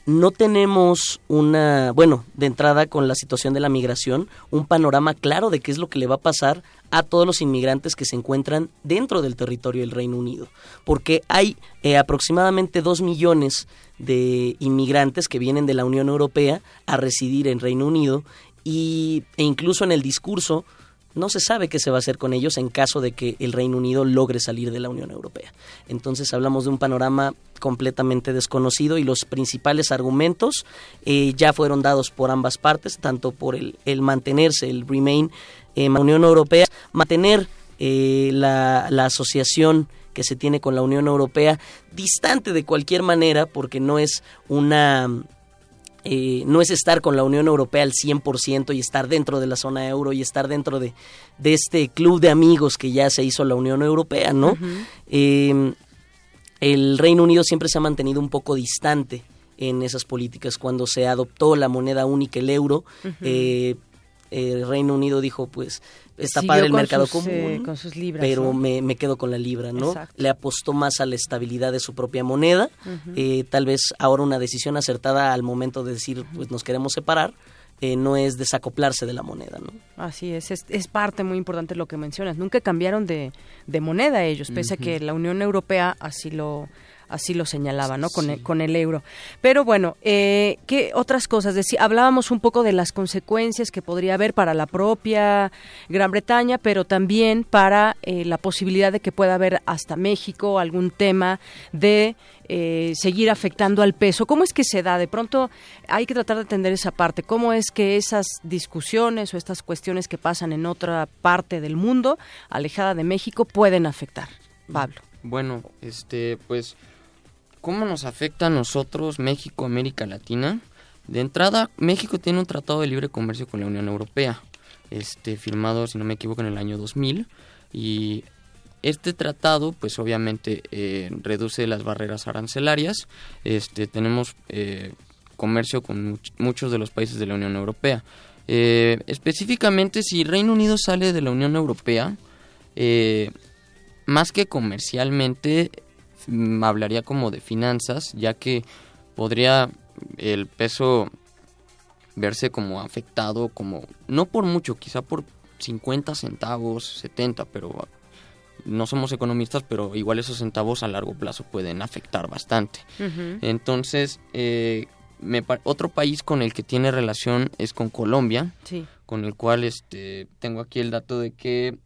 no tenemos una, bueno, de entrada con la situación de la migración, un panorama claro de qué es lo que le va a pasar a todos los inmigrantes que se encuentran dentro del territorio del Reino Unido. Porque hay eh, aproximadamente dos millones de inmigrantes que vienen de la Unión Europea a residir en Reino Unido y, e incluso en el discurso no se sabe qué se va a hacer con ellos en caso de que el Reino Unido logre salir de la Unión Europea. Entonces hablamos de un panorama completamente desconocido y los principales argumentos eh, ya fueron dados por ambas partes, tanto por el, mantenerse, el remain en la Unión Europea, mantener eh, la asociación que se tiene con la Unión Europea distante de cualquier manera porque no es una eh, no es estar con la Unión Europea al 100% y estar dentro de la zona euro y estar dentro de, este club de amigos que ya se hizo la Unión Europea, ¿no? Em, el Reino Unido siempre se ha mantenido un poco distante en esas políticas. Cuando se adoptó la moneda única, el euro, eh, el Reino Unido dijo, pues, está padre el mercado común, eh, pero me, quedo con la libra, ¿no? Le apostó más a la estabilidad de su propia moneda, eh, tal vez ahora una decisión acertada al momento de decir, pues nos queremos separar, eh, no es desacoplarse de la moneda, ¿no? Así es, es, parte muy importante lo que mencionas. Nunca cambiaron de, de moneda ellos, pese a que la Unión Europea así lo así lo señalaba, ¿no? Con, el, con el euro. Pero bueno, eh, ¿qué otras cosas? hablábamos un poco de las consecuencias que podría haber para la propia Gran Bretaña, pero también para eh, la posibilidad de que pueda haber hasta México algún tema de eh, seguir afectando al peso. ¿Cómo es que se da? De pronto hay que tratar de atender esa parte. ¿Cómo es que esas discusiones o estas cuestiones que pasan en otra parte del mundo, alejada de México, pueden afectar? Pablo. Bueno, este, pues ¿Cómo nos afecta a nosotros, México, América Latina? De entrada, México tiene un tratado de libre comercio con la Unión Europea, este, firmado, si no me equivoco, en el año 2000. Y este tratado, pues obviamente, eh, reduce las barreras arancelarias. Este, tenemos eh, comercio con muchos de los países de la Unión Europea. Eh, específicamente, si Reino Unido sale de la Unión Europea, más que comercialmente, hablaría como de finanzas, ya que podría el peso verse como afectado, como no por mucho, quizá por 50 centavos, 70, pero no somos economistas, pero igual esos centavos a largo plazo pueden afectar bastante. Entonces, eh, otro país con el que tiene relación es con Colombia, con el cual este, tengo aquí el dato de que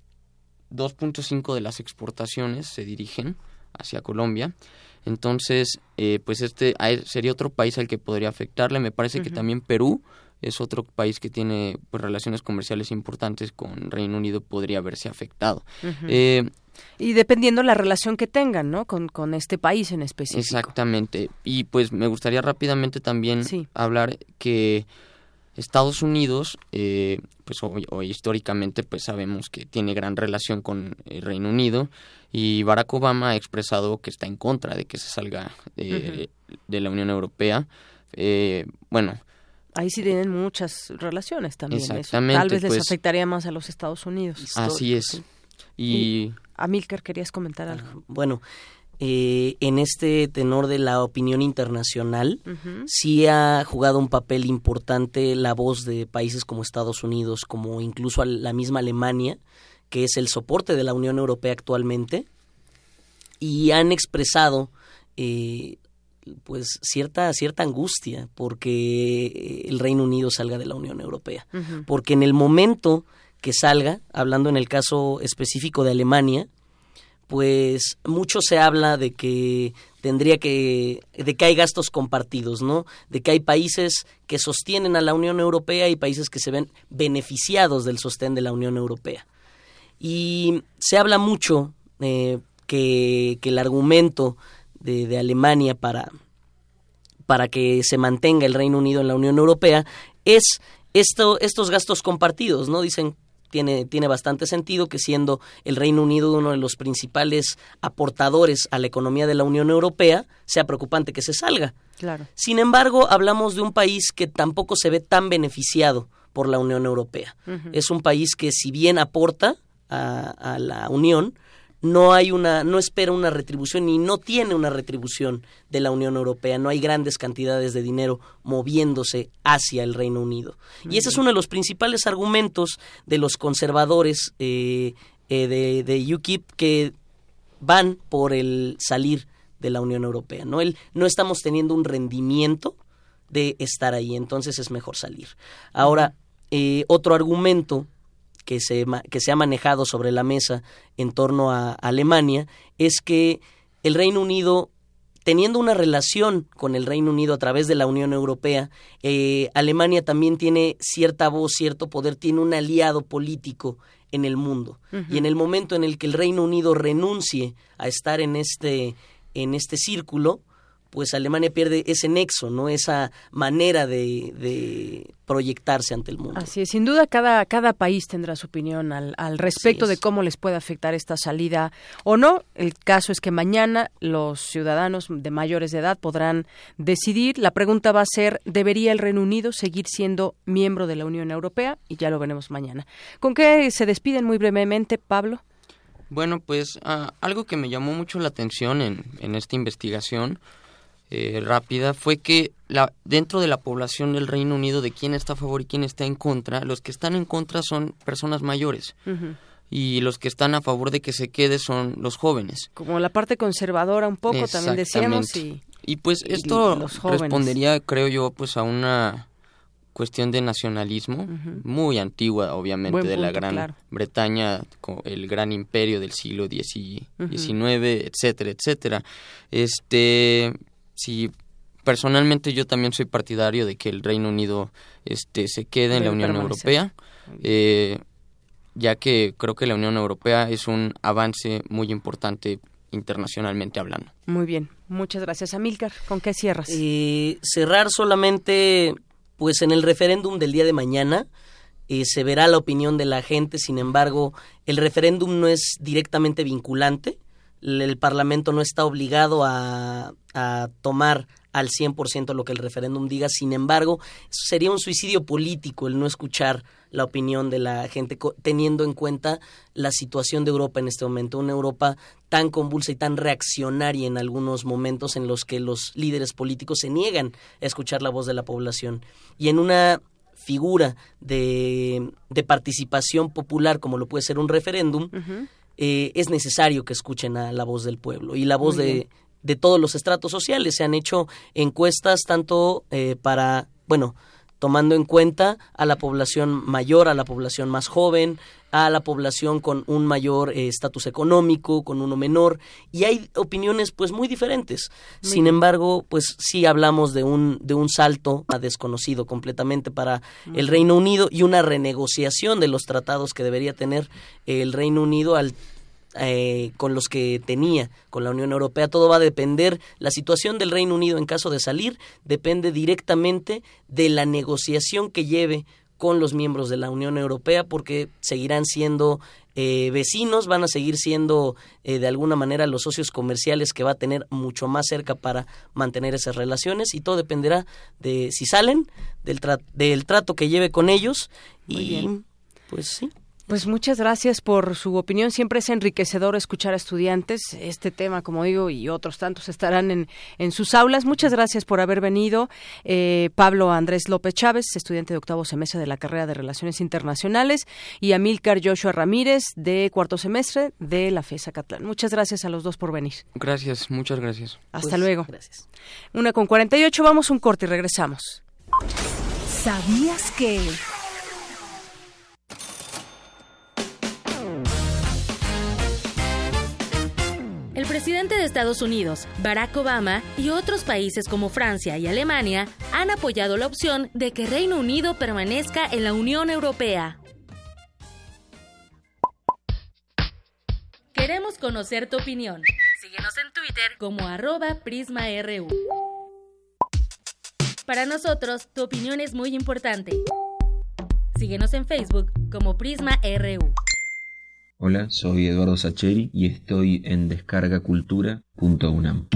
2.5 de las exportaciones se dirigen hacia Colombia. Entonces, eh, pues este sería otro país al que podría afectarle. Me parece que también Perú es otro país que tiene pues, relaciones comerciales importantes con Reino Unido, podría verse afectado. Eh, y dependiendo la relación que tengan, ¿no? Con, con, este país en específico. Exactamente. Y pues me gustaría rápidamente también hablar que Estados Unidos, eh, pues hoy, históricamente pues sabemos que tiene gran relación con el Reino Unido y Barack Obama ha expresado que está en contra de que se salga de, la Unión Europea. Eh, bueno. Ahí sí tienen muchas relaciones también. Exactamente. Tal vez les pues afectaría más a los Estados Unidos. Así es. Y, Amílcar, querías comentar algo. Bueno, eh, en este tenor de la opinión internacional, sí ha jugado un papel importante la voz de países como Estados Unidos, como incluso la misma Alemania, que es el soporte de la Unión Europea actualmente, y han expresado eh, pues cierta cierta angustia porque el Reino Unido salga de la Unión Europea, porque en el momento que salga, hablando en el caso específico de Alemania, pues mucho se habla de que tendría que de que hay gastos compartidos, ¿no? De que hay países que sostienen a la Unión Europea y países que se ven beneficiados del sostén de la Unión Europea. Y se habla mucho eh, que, el argumento de, Alemania para, para que se mantenga el Reino Unido en la Unión Europea es esto, estos gastos compartidos, ¿no? Dicen tiene, tiene bastante sentido que siendo el Reino Unido uno de los principales aportadores a la economía de la Unión Europea, sea preocupante que se salga. Claro. Sin embargo, hablamos de un país que tampoco se ve tan beneficiado por la Unión Europea. Es un país que si bien aporta a, a la Unión, no hay una, no espera una retribución y no tiene una retribución de la Unión Europea. No hay grandes cantidades de dinero moviéndose hacia el Reino Unido. Y ese es uno de los principales argumentos de los conservadores eh, eh, de, de UKIP que van por el salir de la Unión Europea. No, el, no estamos teniendo un rendimiento de estar ahí, entonces es mejor salir. Ahora, eh, otro argumento que se, que se ha manejado sobre la mesa en torno a Alemania es que el Reino Unido teniendo una relación con el Reino Unido a través de la Unión Europea, eh, Alemania también tiene cierta voz, cierto poder, tiene un aliado político en el mundo. Y en el momento en el que el Reino Unido renuncie a estar en este, en este círculo, pues Alemania pierde ese nexo, no esa manera de, proyectarse ante el mundo. Así es, sin duda cada, cada país tendrá su opinión al, al respecto de cómo les puede afectar esta salida o no. El caso es que mañana los ciudadanos de mayores de edad podrán decidir. La pregunta va a ser, ¿debería el Reino Unido seguir siendo miembro de la Unión Europea? Y ya lo veremos mañana. ¿Con qué se despiden muy brevemente, Pablo? Bueno, pues ah, algo que me llamó mucho la atención en, en esta investigación eh, rápida fue que la, dentro de la población del Reino Unido de quién está a favor y quién está en contra, los que están en contra son personas mayores. Y los que están a favor de que se quede son los jóvenes. Como la parte conservadora un poco, también decíamos. Y, y pues esto respondería, creo yo, pues a una cuestión de nacionalismo muy antigua, obviamente, de la Gran Bretaña, el gran imperio del siglo XIX, etcétera, etcétera. Este, si personalmente yo también soy partidario de que el Reino Unido este se quede en la Unión Europea eh, ya que creo que la Unión Europea es un avance muy importante internacionalmente hablando. Muy bien, muchas gracias Amílcar. ¿Con qué cierras? Eh, cerrar solamente, pues en el referéndum del día de mañana eh, se verá la opinión de la gente, sin embargo, el referéndum no es directamente vinculante, el Parlamento no está obligado a, tomar al 100% lo que el referéndum diga. Sin embargo, sería un suicidio político el no escuchar la opinión de la gente, teniendo en cuenta la situación de Europa en este momento. Una Europa tan convulsa y tan reaccionaria en algunos momentos en los que los líderes políticos se niegan a escuchar la voz de la población. Y en una figura de participación popular como lo puede ser un referéndum, eh, es necesario que escuchen a la voz del pueblo y la voz de, de, todos los estratos sociales. Se han hecho encuestas tanto eh, para, bueno, tomando en cuenta a la población mayor, a la población más joven, a la población con un mayor eh, estatus económico, con uno menor, y hay opiniones pues muy diferentes. Sin embargo, pues sí hablamos de un, de un salto a desconocido completamente para el Reino Unido y una renegociación de los tratados que debería tener el Reino Unido al eh, con los que tenía con la Unión Europea. Todo va a depender, la situación del Reino Unido en caso de salir depende directamente de la negociación que lleve con los miembros de la Unión Europea porque seguirán siendo eh, vecinos, van a seguir siendo eh, de alguna manera los socios comerciales que va a tener mucho más cerca para mantener esas relaciones y todo dependerá de si salen, del, del trato que lleve con ellos y pues sí. Pues muchas gracias por su opinión. Siempre es enriquecedor escuchar a estudiantes. Este tema, como digo, y otros tantos estarán en, en sus aulas. Muchas gracias por haber venido. Eh, Pablo Andrés López Chávez, estudiante de octavo semestre de la carrera de Relaciones Internacionales, y Amílcar Joshua Ramírez, de cuarto semestre de la FESA Catlán. Muchas gracias a los dos por venir. Gracias, muchas gracias. Hasta pues, luego. Gracias. Una con 48, vamos un corte y regresamos. ¿Sabías que... El presidente de Estados Unidos, Barack Obama, y otros países como Francia y Alemania han apoyado la opción de que Reino Unido permanezca en la Unión Europea. Queremos conocer tu opinión. Síguenos en Twitter como arroba PrismaRU. Para nosotros, tu opinión es muy importante. Síguenos en Facebook como PrismaRU. Hola, soy Eduardo Sacheri y estoy en descargacultura.unam.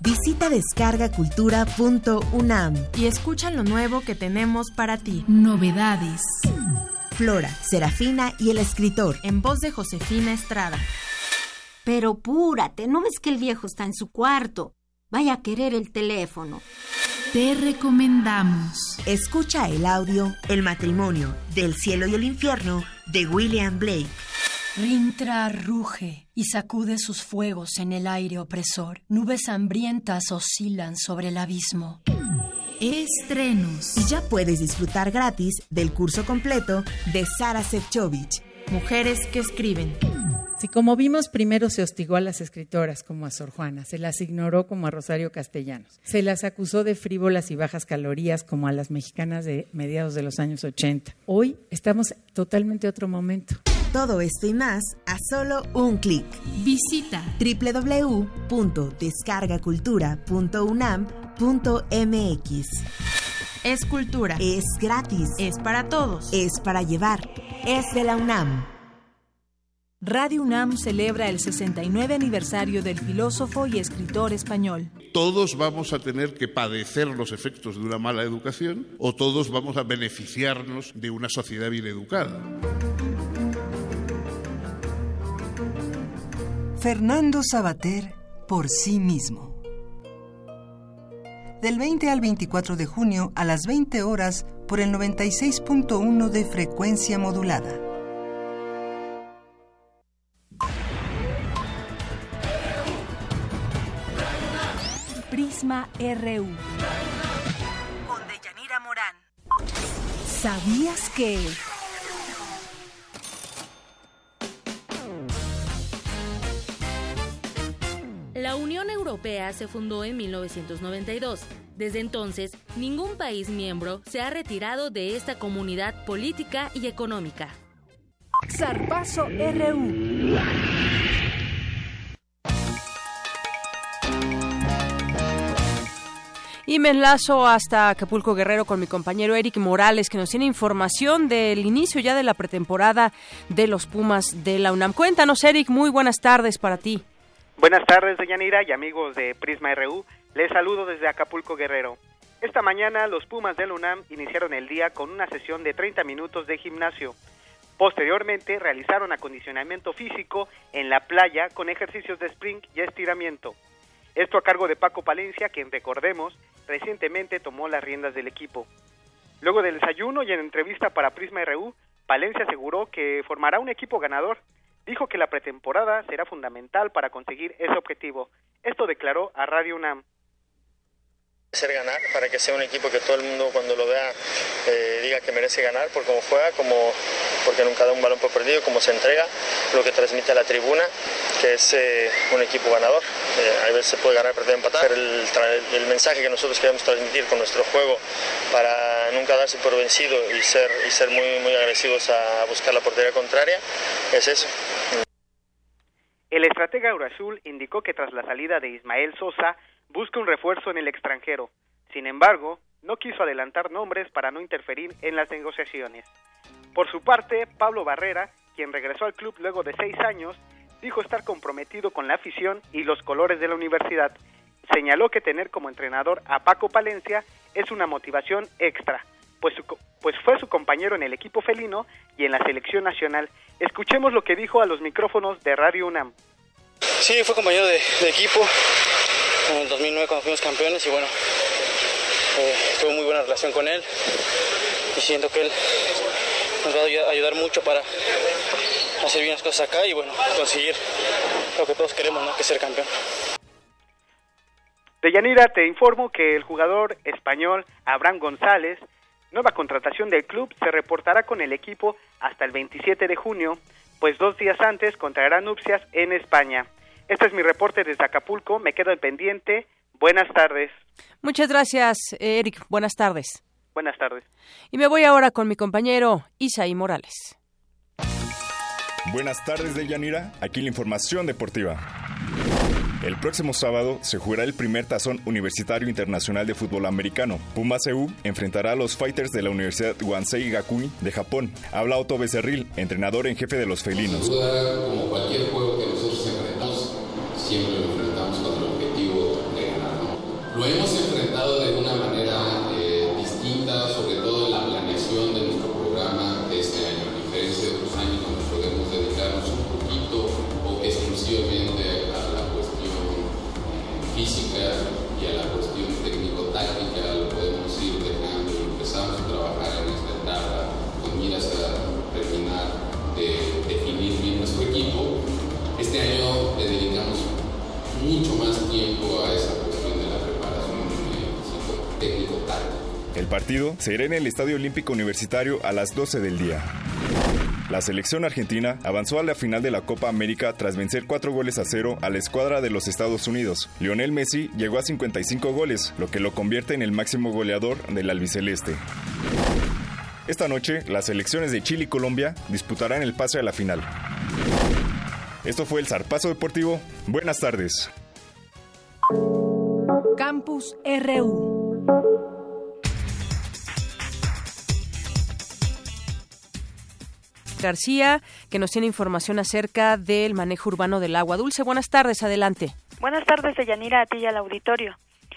Visita descargacultura.unam y escucha lo nuevo que tenemos para ti. Novedades. Flora, Serafina y el escritor. En voz de Josefina Estrada. Pero púrate, ¿no ves que el viejo está en su cuarto? Vaya a querer el teléfono. Te recomendamos. Escucha el audio El matrimonio del cielo y el infierno de William Blake. Rintra ruge y sacude sus fuegos en el aire opresor. Nubes hambrientas oscilan sobre el abismo. Estrenos. Y ya puedes disfrutar gratis del curso completo de Sara Sefcovic. Mujeres que escriben. Si como vimos primero se hostigó a las escritoras como a Sor Juana, se las ignoró como a Rosario Castellanos, se las acusó de frívolas y bajas calorías como a las mexicanas de mediados de los años 80. Hoy estamos totalmente otro momento. Todo esto y más a solo un clic. Visita www.descargacultura.unam.mx. Es cultura. Es gratis. Es para todos. Es para llevar. Es de la UNAM. Radio UNAM celebra el 69 aniversario del filósofo y escritor español. Todos vamos a tener que padecer los efectos de una mala educación o todos vamos a beneficiarnos de una sociedad bien educada. Fernando Sabater por sí mismo. Del 20 al 24 de junio a las 20 horas por el 96.1 de frecuencia modulada. Prisma RU. Con Deyanira Morán. ¿Sabías que... Europea se fundó en 1992. Desde entonces, ningún país miembro se ha retirado de esta comunidad política y económica. Zarpazo RU. Y me enlazo hasta Acapulco Guerrero con mi compañero Eric Morales, que nos tiene información del inicio ya de la pretemporada de los Pumas de la UNAM. Cuéntanos, Eric, muy buenas tardes para ti. Buenas tardes, Deyanira y amigos de Prisma RU. Les saludo desde Acapulco Guerrero. Esta mañana los Pumas de la UNAM iniciaron el día con una sesión de 30 minutos de gimnasio. Posteriormente realizaron acondicionamiento físico en la playa con ejercicios de sprint y estiramiento. Esto a cargo de Paco Palencia, quien recordemos recientemente tomó las riendas del equipo. Luego del desayuno y en entrevista para Prisma RU, Palencia aseguró que formará un equipo ganador. Dijo que la pretemporada será fundamental para conseguir ese objetivo. Esto declaró a Radio UNAM ser ganar para que sea un equipo que todo el mundo cuando lo vea eh, diga que merece ganar por cómo juega, como porque nunca da un balón por perdido, cómo se entrega, lo que transmite a la tribuna, que es eh, un equipo ganador. Eh, a veces se puede ganar, perder, empatar. Pero el, el, mensaje que nosotros queremos transmitir con nuestro juego para nunca darse por vencido y ser, y ser muy, muy agresivos a buscar la portería contraria es eso. El estratega Eurazul indicó que tras la salida de Ismael Sosa, busca un refuerzo en el extranjero. Sin embargo, no quiso adelantar nombres para no interferir en las negociaciones. Por su parte, Pablo Barrera, quien regresó al club luego de seis años, dijo estar comprometido con la afición y los colores de la universidad. Señaló que tener como entrenador a Paco Palencia es una motivación extra, pues, pues fue su compañero en el equipo felino y en la selección nacional. Escuchemos lo que dijo a los micrófonos de Radio UNAM. Sí, fue compañero de equipo, en el 2009 cuando fuimos campeones y bueno, eh, tuve muy buena relación con él y siento que él nos va a ayudar mucho para hacer bien las cosas acá y bueno, conseguir lo que todos queremos, ¿no? que es ser campeón. Deyanira, te informo que el jugador español Abraham González, nueva contratación del club, se reportará con el equipo hasta el 27 de junio, pues dos días antes contraerá nupcias en España. Este es mi reporte desde Acapulco. Me quedo al pendiente. Buenas tardes. Muchas gracias, Eric. Buenas tardes. Buenas tardes. Y me voy ahora con mi compañero Isaí Morales. Buenas tardes, Deyanira. Aquí la información deportiva. El próximo sábado se jugará el primer tazón universitario internacional de fútbol americano. Pumas EU enfrentará a los Fighters de la Universidad Wansei Gakui de Japón. Habla Otto Becerril, entrenador en jefe de los felinos. como cualquier juego que nosotros siempre lo enfrentamos con el objetivo de ganar. Hemos partido se irá en el Estadio Olímpico Universitario a las 12 del día. La selección argentina avanzó a la final de la Copa América tras vencer 4 goles a 0 a la escuadra de los Estados Unidos. Lionel Messi llegó a 55 goles, lo que lo convierte en el máximo goleador del albiceleste. Esta noche, las selecciones de Chile y Colombia disputarán el pase a la final. Esto fue el Zarpazo Deportivo. Buenas tardes. Campus RU. García, que nos tiene información acerca del manejo urbano del agua. Dulce, buenas tardes, adelante. Buenas tardes, Deyanira, a ti y al auditorio.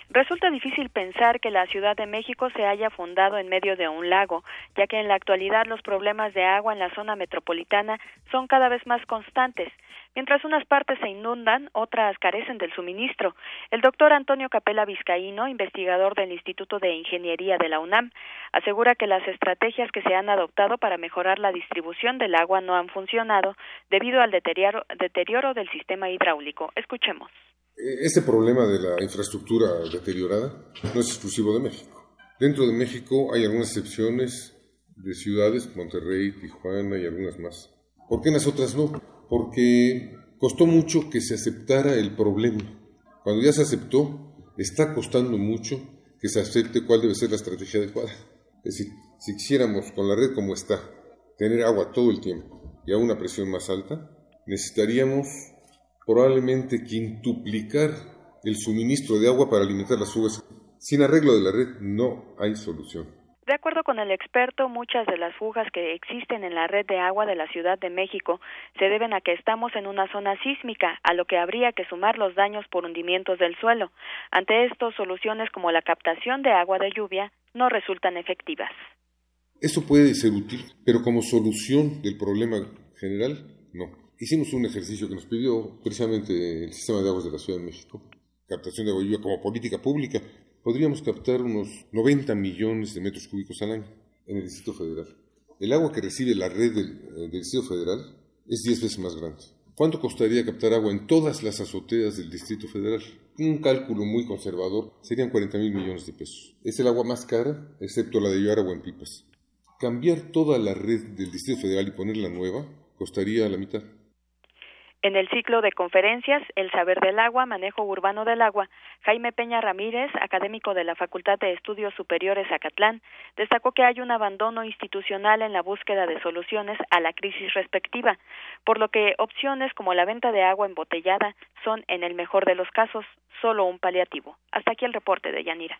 Resulta difícil pensar que la Ciudad de México se haya fundado en medio de un lago, ya que en la actualidad los problemas de agua en la zona metropolitana son cada vez más constantes. Mientras unas partes se inundan, otras carecen del suministro. El doctor Antonio Capela Vizcaíno, investigador del Instituto de Ingeniería de la UNAM, asegura que las estrategias que se han adoptado para mejorar la distribución del agua no han funcionado debido al deterioro, deterioro del sistema hidráulico. Escuchemos. Este problema de la infraestructura deteriorada no es exclusivo de México. Dentro de México hay algunas excepciones de ciudades, Monterrey, Tijuana y algunas más. ¿Por qué las otras no? Porque costó mucho que se aceptara el problema. Cuando ya se aceptó, está costando mucho que se acepte cuál debe ser la estrategia adecuada. Es decir, si quisiéramos con la red como está, tener agua todo el tiempo y a una presión más alta, necesitaríamos probablemente quintuplicar el suministro de agua para alimentar las fugas. Sin arreglo de la red no hay solución. De acuerdo con el experto, muchas de las fugas que existen en la red de agua de la Ciudad de México se deben a que estamos en una zona sísmica, a lo que habría que sumar los daños por hundimientos del suelo. Ante esto, soluciones como la captación de agua de lluvia no resultan efectivas. Eso puede ser útil, pero como solución del problema general, no. Hicimos un ejercicio que nos pidió precisamente el sistema de aguas de la Ciudad de México, captación de agua de lluvia como política pública. Podríamos captar unos 90 millones de metros cúbicos al año en el Distrito Federal. El agua que recibe la red del, del Distrito Federal es 10 veces más grande. ¿Cuánto costaría captar agua en todas las azoteas del Distrito Federal? Un cálculo muy conservador serían 40 mil millones de pesos. Es el agua más cara, excepto la de agua en pipas. Cambiar toda la red del Distrito Federal y ponerla nueva costaría la mitad. En el ciclo de conferencias El saber del agua, manejo urbano del agua, Jaime Peña Ramírez, académico de la Facultad de Estudios Superiores Acatlán, destacó que hay un abandono institucional en la búsqueda de soluciones a la crisis respectiva, por lo que opciones como la venta de agua embotellada son, en el mejor de los casos, solo un paliativo. Hasta aquí el reporte de Yanira.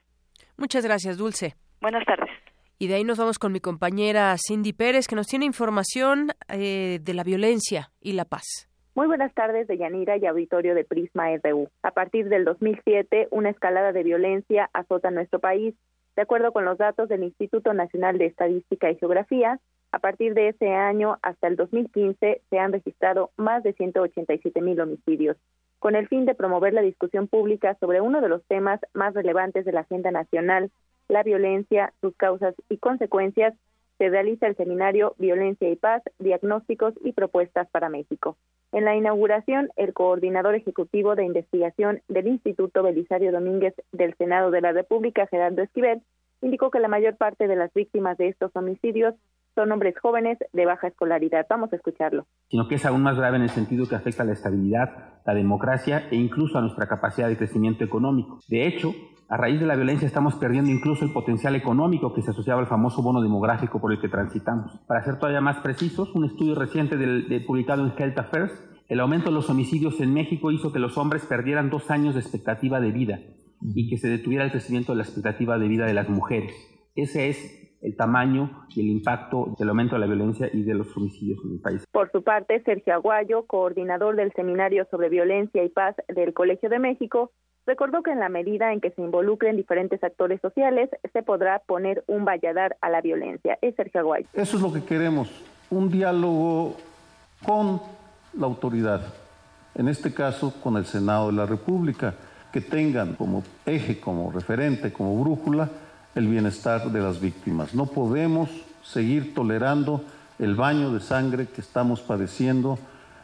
Muchas gracias, Dulce. Buenas tardes. Y de ahí nos vamos con mi compañera Cindy Pérez, que nos tiene información eh, de la violencia y la paz. Muy buenas tardes, Deyanira y auditorio de Prisma RU. A partir del 2007, una escalada de violencia azota nuestro país. De acuerdo con los datos del Instituto Nacional de Estadística y Geografía, a partir de ese año hasta el 2015 se han registrado más de 187 mil homicidios. Con el fin de promover la discusión pública sobre uno de los temas más relevantes de la agenda nacional, la violencia, sus causas y consecuencias, se realiza el seminario Violencia y Paz, Diagnósticos y Propuestas para México. En la inauguración, el coordinador ejecutivo de investigación del Instituto Belisario Domínguez del Senado de la República, Gerardo Esquivel, indicó que la mayor parte de las víctimas de estos homicidios son hombres jóvenes de baja escolaridad. Vamos a escucharlo. Sino que es aún más grave en el sentido que afecta a la estabilidad, la democracia e incluso a nuestra capacidad de crecimiento económico. De hecho, a raíz de la violencia estamos perdiendo incluso el potencial económico que se asociaba al famoso bono demográfico por el que transitamos. Para ser todavía más precisos, un estudio reciente del, de, publicado en Health Affairs El aumento de los homicidios en México hizo que los hombres perdieran dos años de expectativa de vida y que se detuviera el crecimiento de la expectativa de vida de las mujeres. Ese es el tamaño y el impacto del aumento de la violencia y de los homicidios en el país. Por su parte, Sergio Aguayo, coordinador del Seminario sobre Violencia y Paz del Colegio de México, recordó que en la medida en que se involucren diferentes actores sociales, se podrá poner un valladar a la violencia. Es Sergio Aguayo. Eso es lo que queremos, un diálogo con la autoridad, en este caso con el Senado de la República, que tengan como eje, como referente, como brújula, el bienestar de las víctimas. No podemos seguir tolerando el baño de sangre que estamos padeciendo.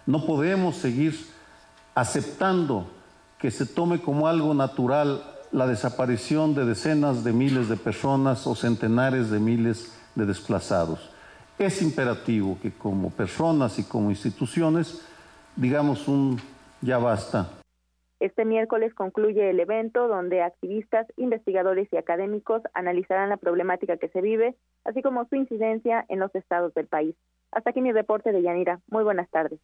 No podemos seguir aceptando que se tome como algo natural la desaparición de decenas de miles de personas o centenares de miles de desplazados. Es imperativo que como personas y como instituciones digamos un ya basta este miércoles concluye el evento donde activistas, investigadores y académicos analizarán la problemática que se vive, así como su incidencia en los estados del país. Hasta aquí mi reporte de Yanira. Muy buenas tardes.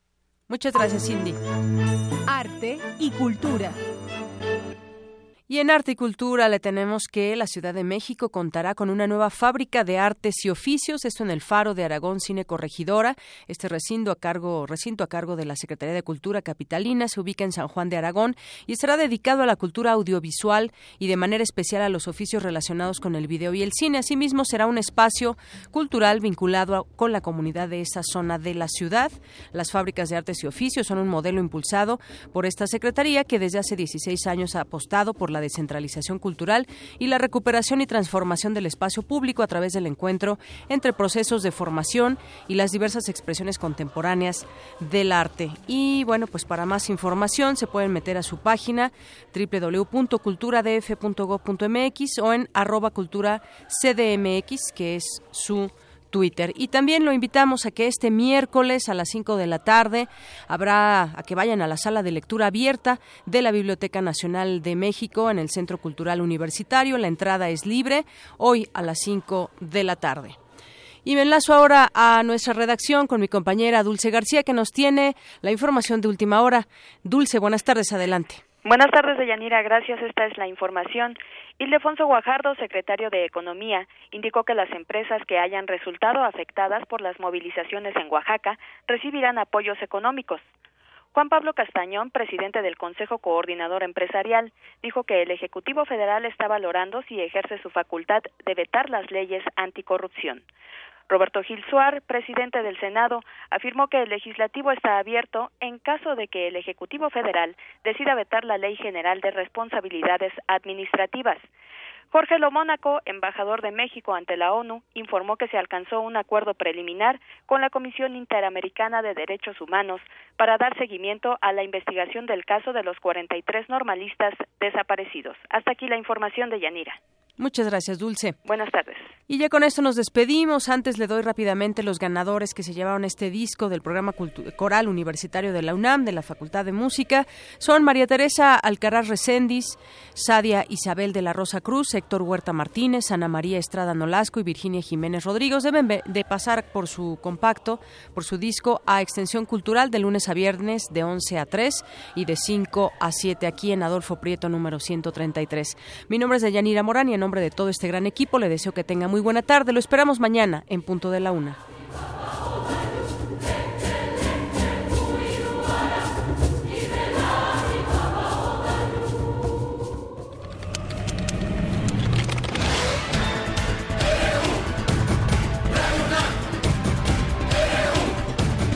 Muchas gracias, Cindy. Arte y cultura. Y en Arte y Cultura le tenemos que la Ciudad de México contará con una nueva fábrica de artes y oficios, esto en el Faro de Aragón Cine Corregidora. Este recinto a cargo, recinto a cargo de la Secretaría de Cultura Capitalina se ubica en San Juan de Aragón y estará dedicado a la cultura audiovisual y de manera especial a los oficios relacionados con el video y el cine. Asimismo, será un espacio cultural vinculado con la comunidad de esa zona de la ciudad. Las fábricas de artes y oficios son un modelo impulsado por esta Secretaría que desde hace 16 años ha apostado por la descentralización cultural y la recuperación y transformación del espacio público a través del encuentro entre procesos de formación y las diversas expresiones contemporáneas del arte. Y bueno, pues para más información se pueden meter a su página www.culturadf.gov.mx o en arroba cultura cdmx, que es su Twitter. Y también lo invitamos a que este miércoles a las 5 de la tarde habrá a que vayan a la sala de lectura abierta de la Biblioteca Nacional de México en el Centro Cultural Universitario. La entrada es libre hoy a las 5 de la tarde. Y me enlazo ahora a nuestra redacción con mi compañera Dulce García, que nos tiene la información de última hora. Dulce, buenas tardes, adelante. Buenas tardes, Deyanira. Gracias. Esta es la información. Ildefonso Guajardo, secretario de Economía, indicó que las empresas que hayan resultado afectadas por las movilizaciones en Oaxaca recibirán apoyos económicos. Juan Pablo Castañón, presidente del Consejo Coordinador Empresarial, dijo que el Ejecutivo Federal está valorando si ejerce su facultad de vetar las leyes anticorrupción. Roberto Gil Suar, presidente del Senado, afirmó que el legislativo está abierto en caso de que el Ejecutivo Federal decida vetar la Ley General de Responsabilidades Administrativas. Jorge Lomónaco, embajador de México ante la ONU, informó que se alcanzó un acuerdo preliminar con la Comisión Interamericana de Derechos Humanos para dar seguimiento a la investigación del caso de los 43 normalistas desaparecidos. Hasta aquí la información de Yanira. Muchas gracias, Dulce. Buenas tardes. Y ya con esto nos despedimos. Antes le doy rápidamente los ganadores que se llevaron este disco del programa coral universitario de la UNAM, de la Facultad de Música. Son María Teresa Alcaraz Recendis, Sadia Isabel de la Rosa Cruz, Héctor Huerta Martínez, Ana María Estrada Nolasco y Virginia Jiménez Rodríguez. Deben de pasar por su compacto, por su disco a Extensión Cultural de lunes a viernes de 11 a 3 y de 5 a 7 aquí en Adolfo Prieto número 133. Mi nombre es Deyanira Morán y en nombre de todo este gran equipo le deseo que tenga muy buena tarde. Lo esperamos mañana en punto de la una.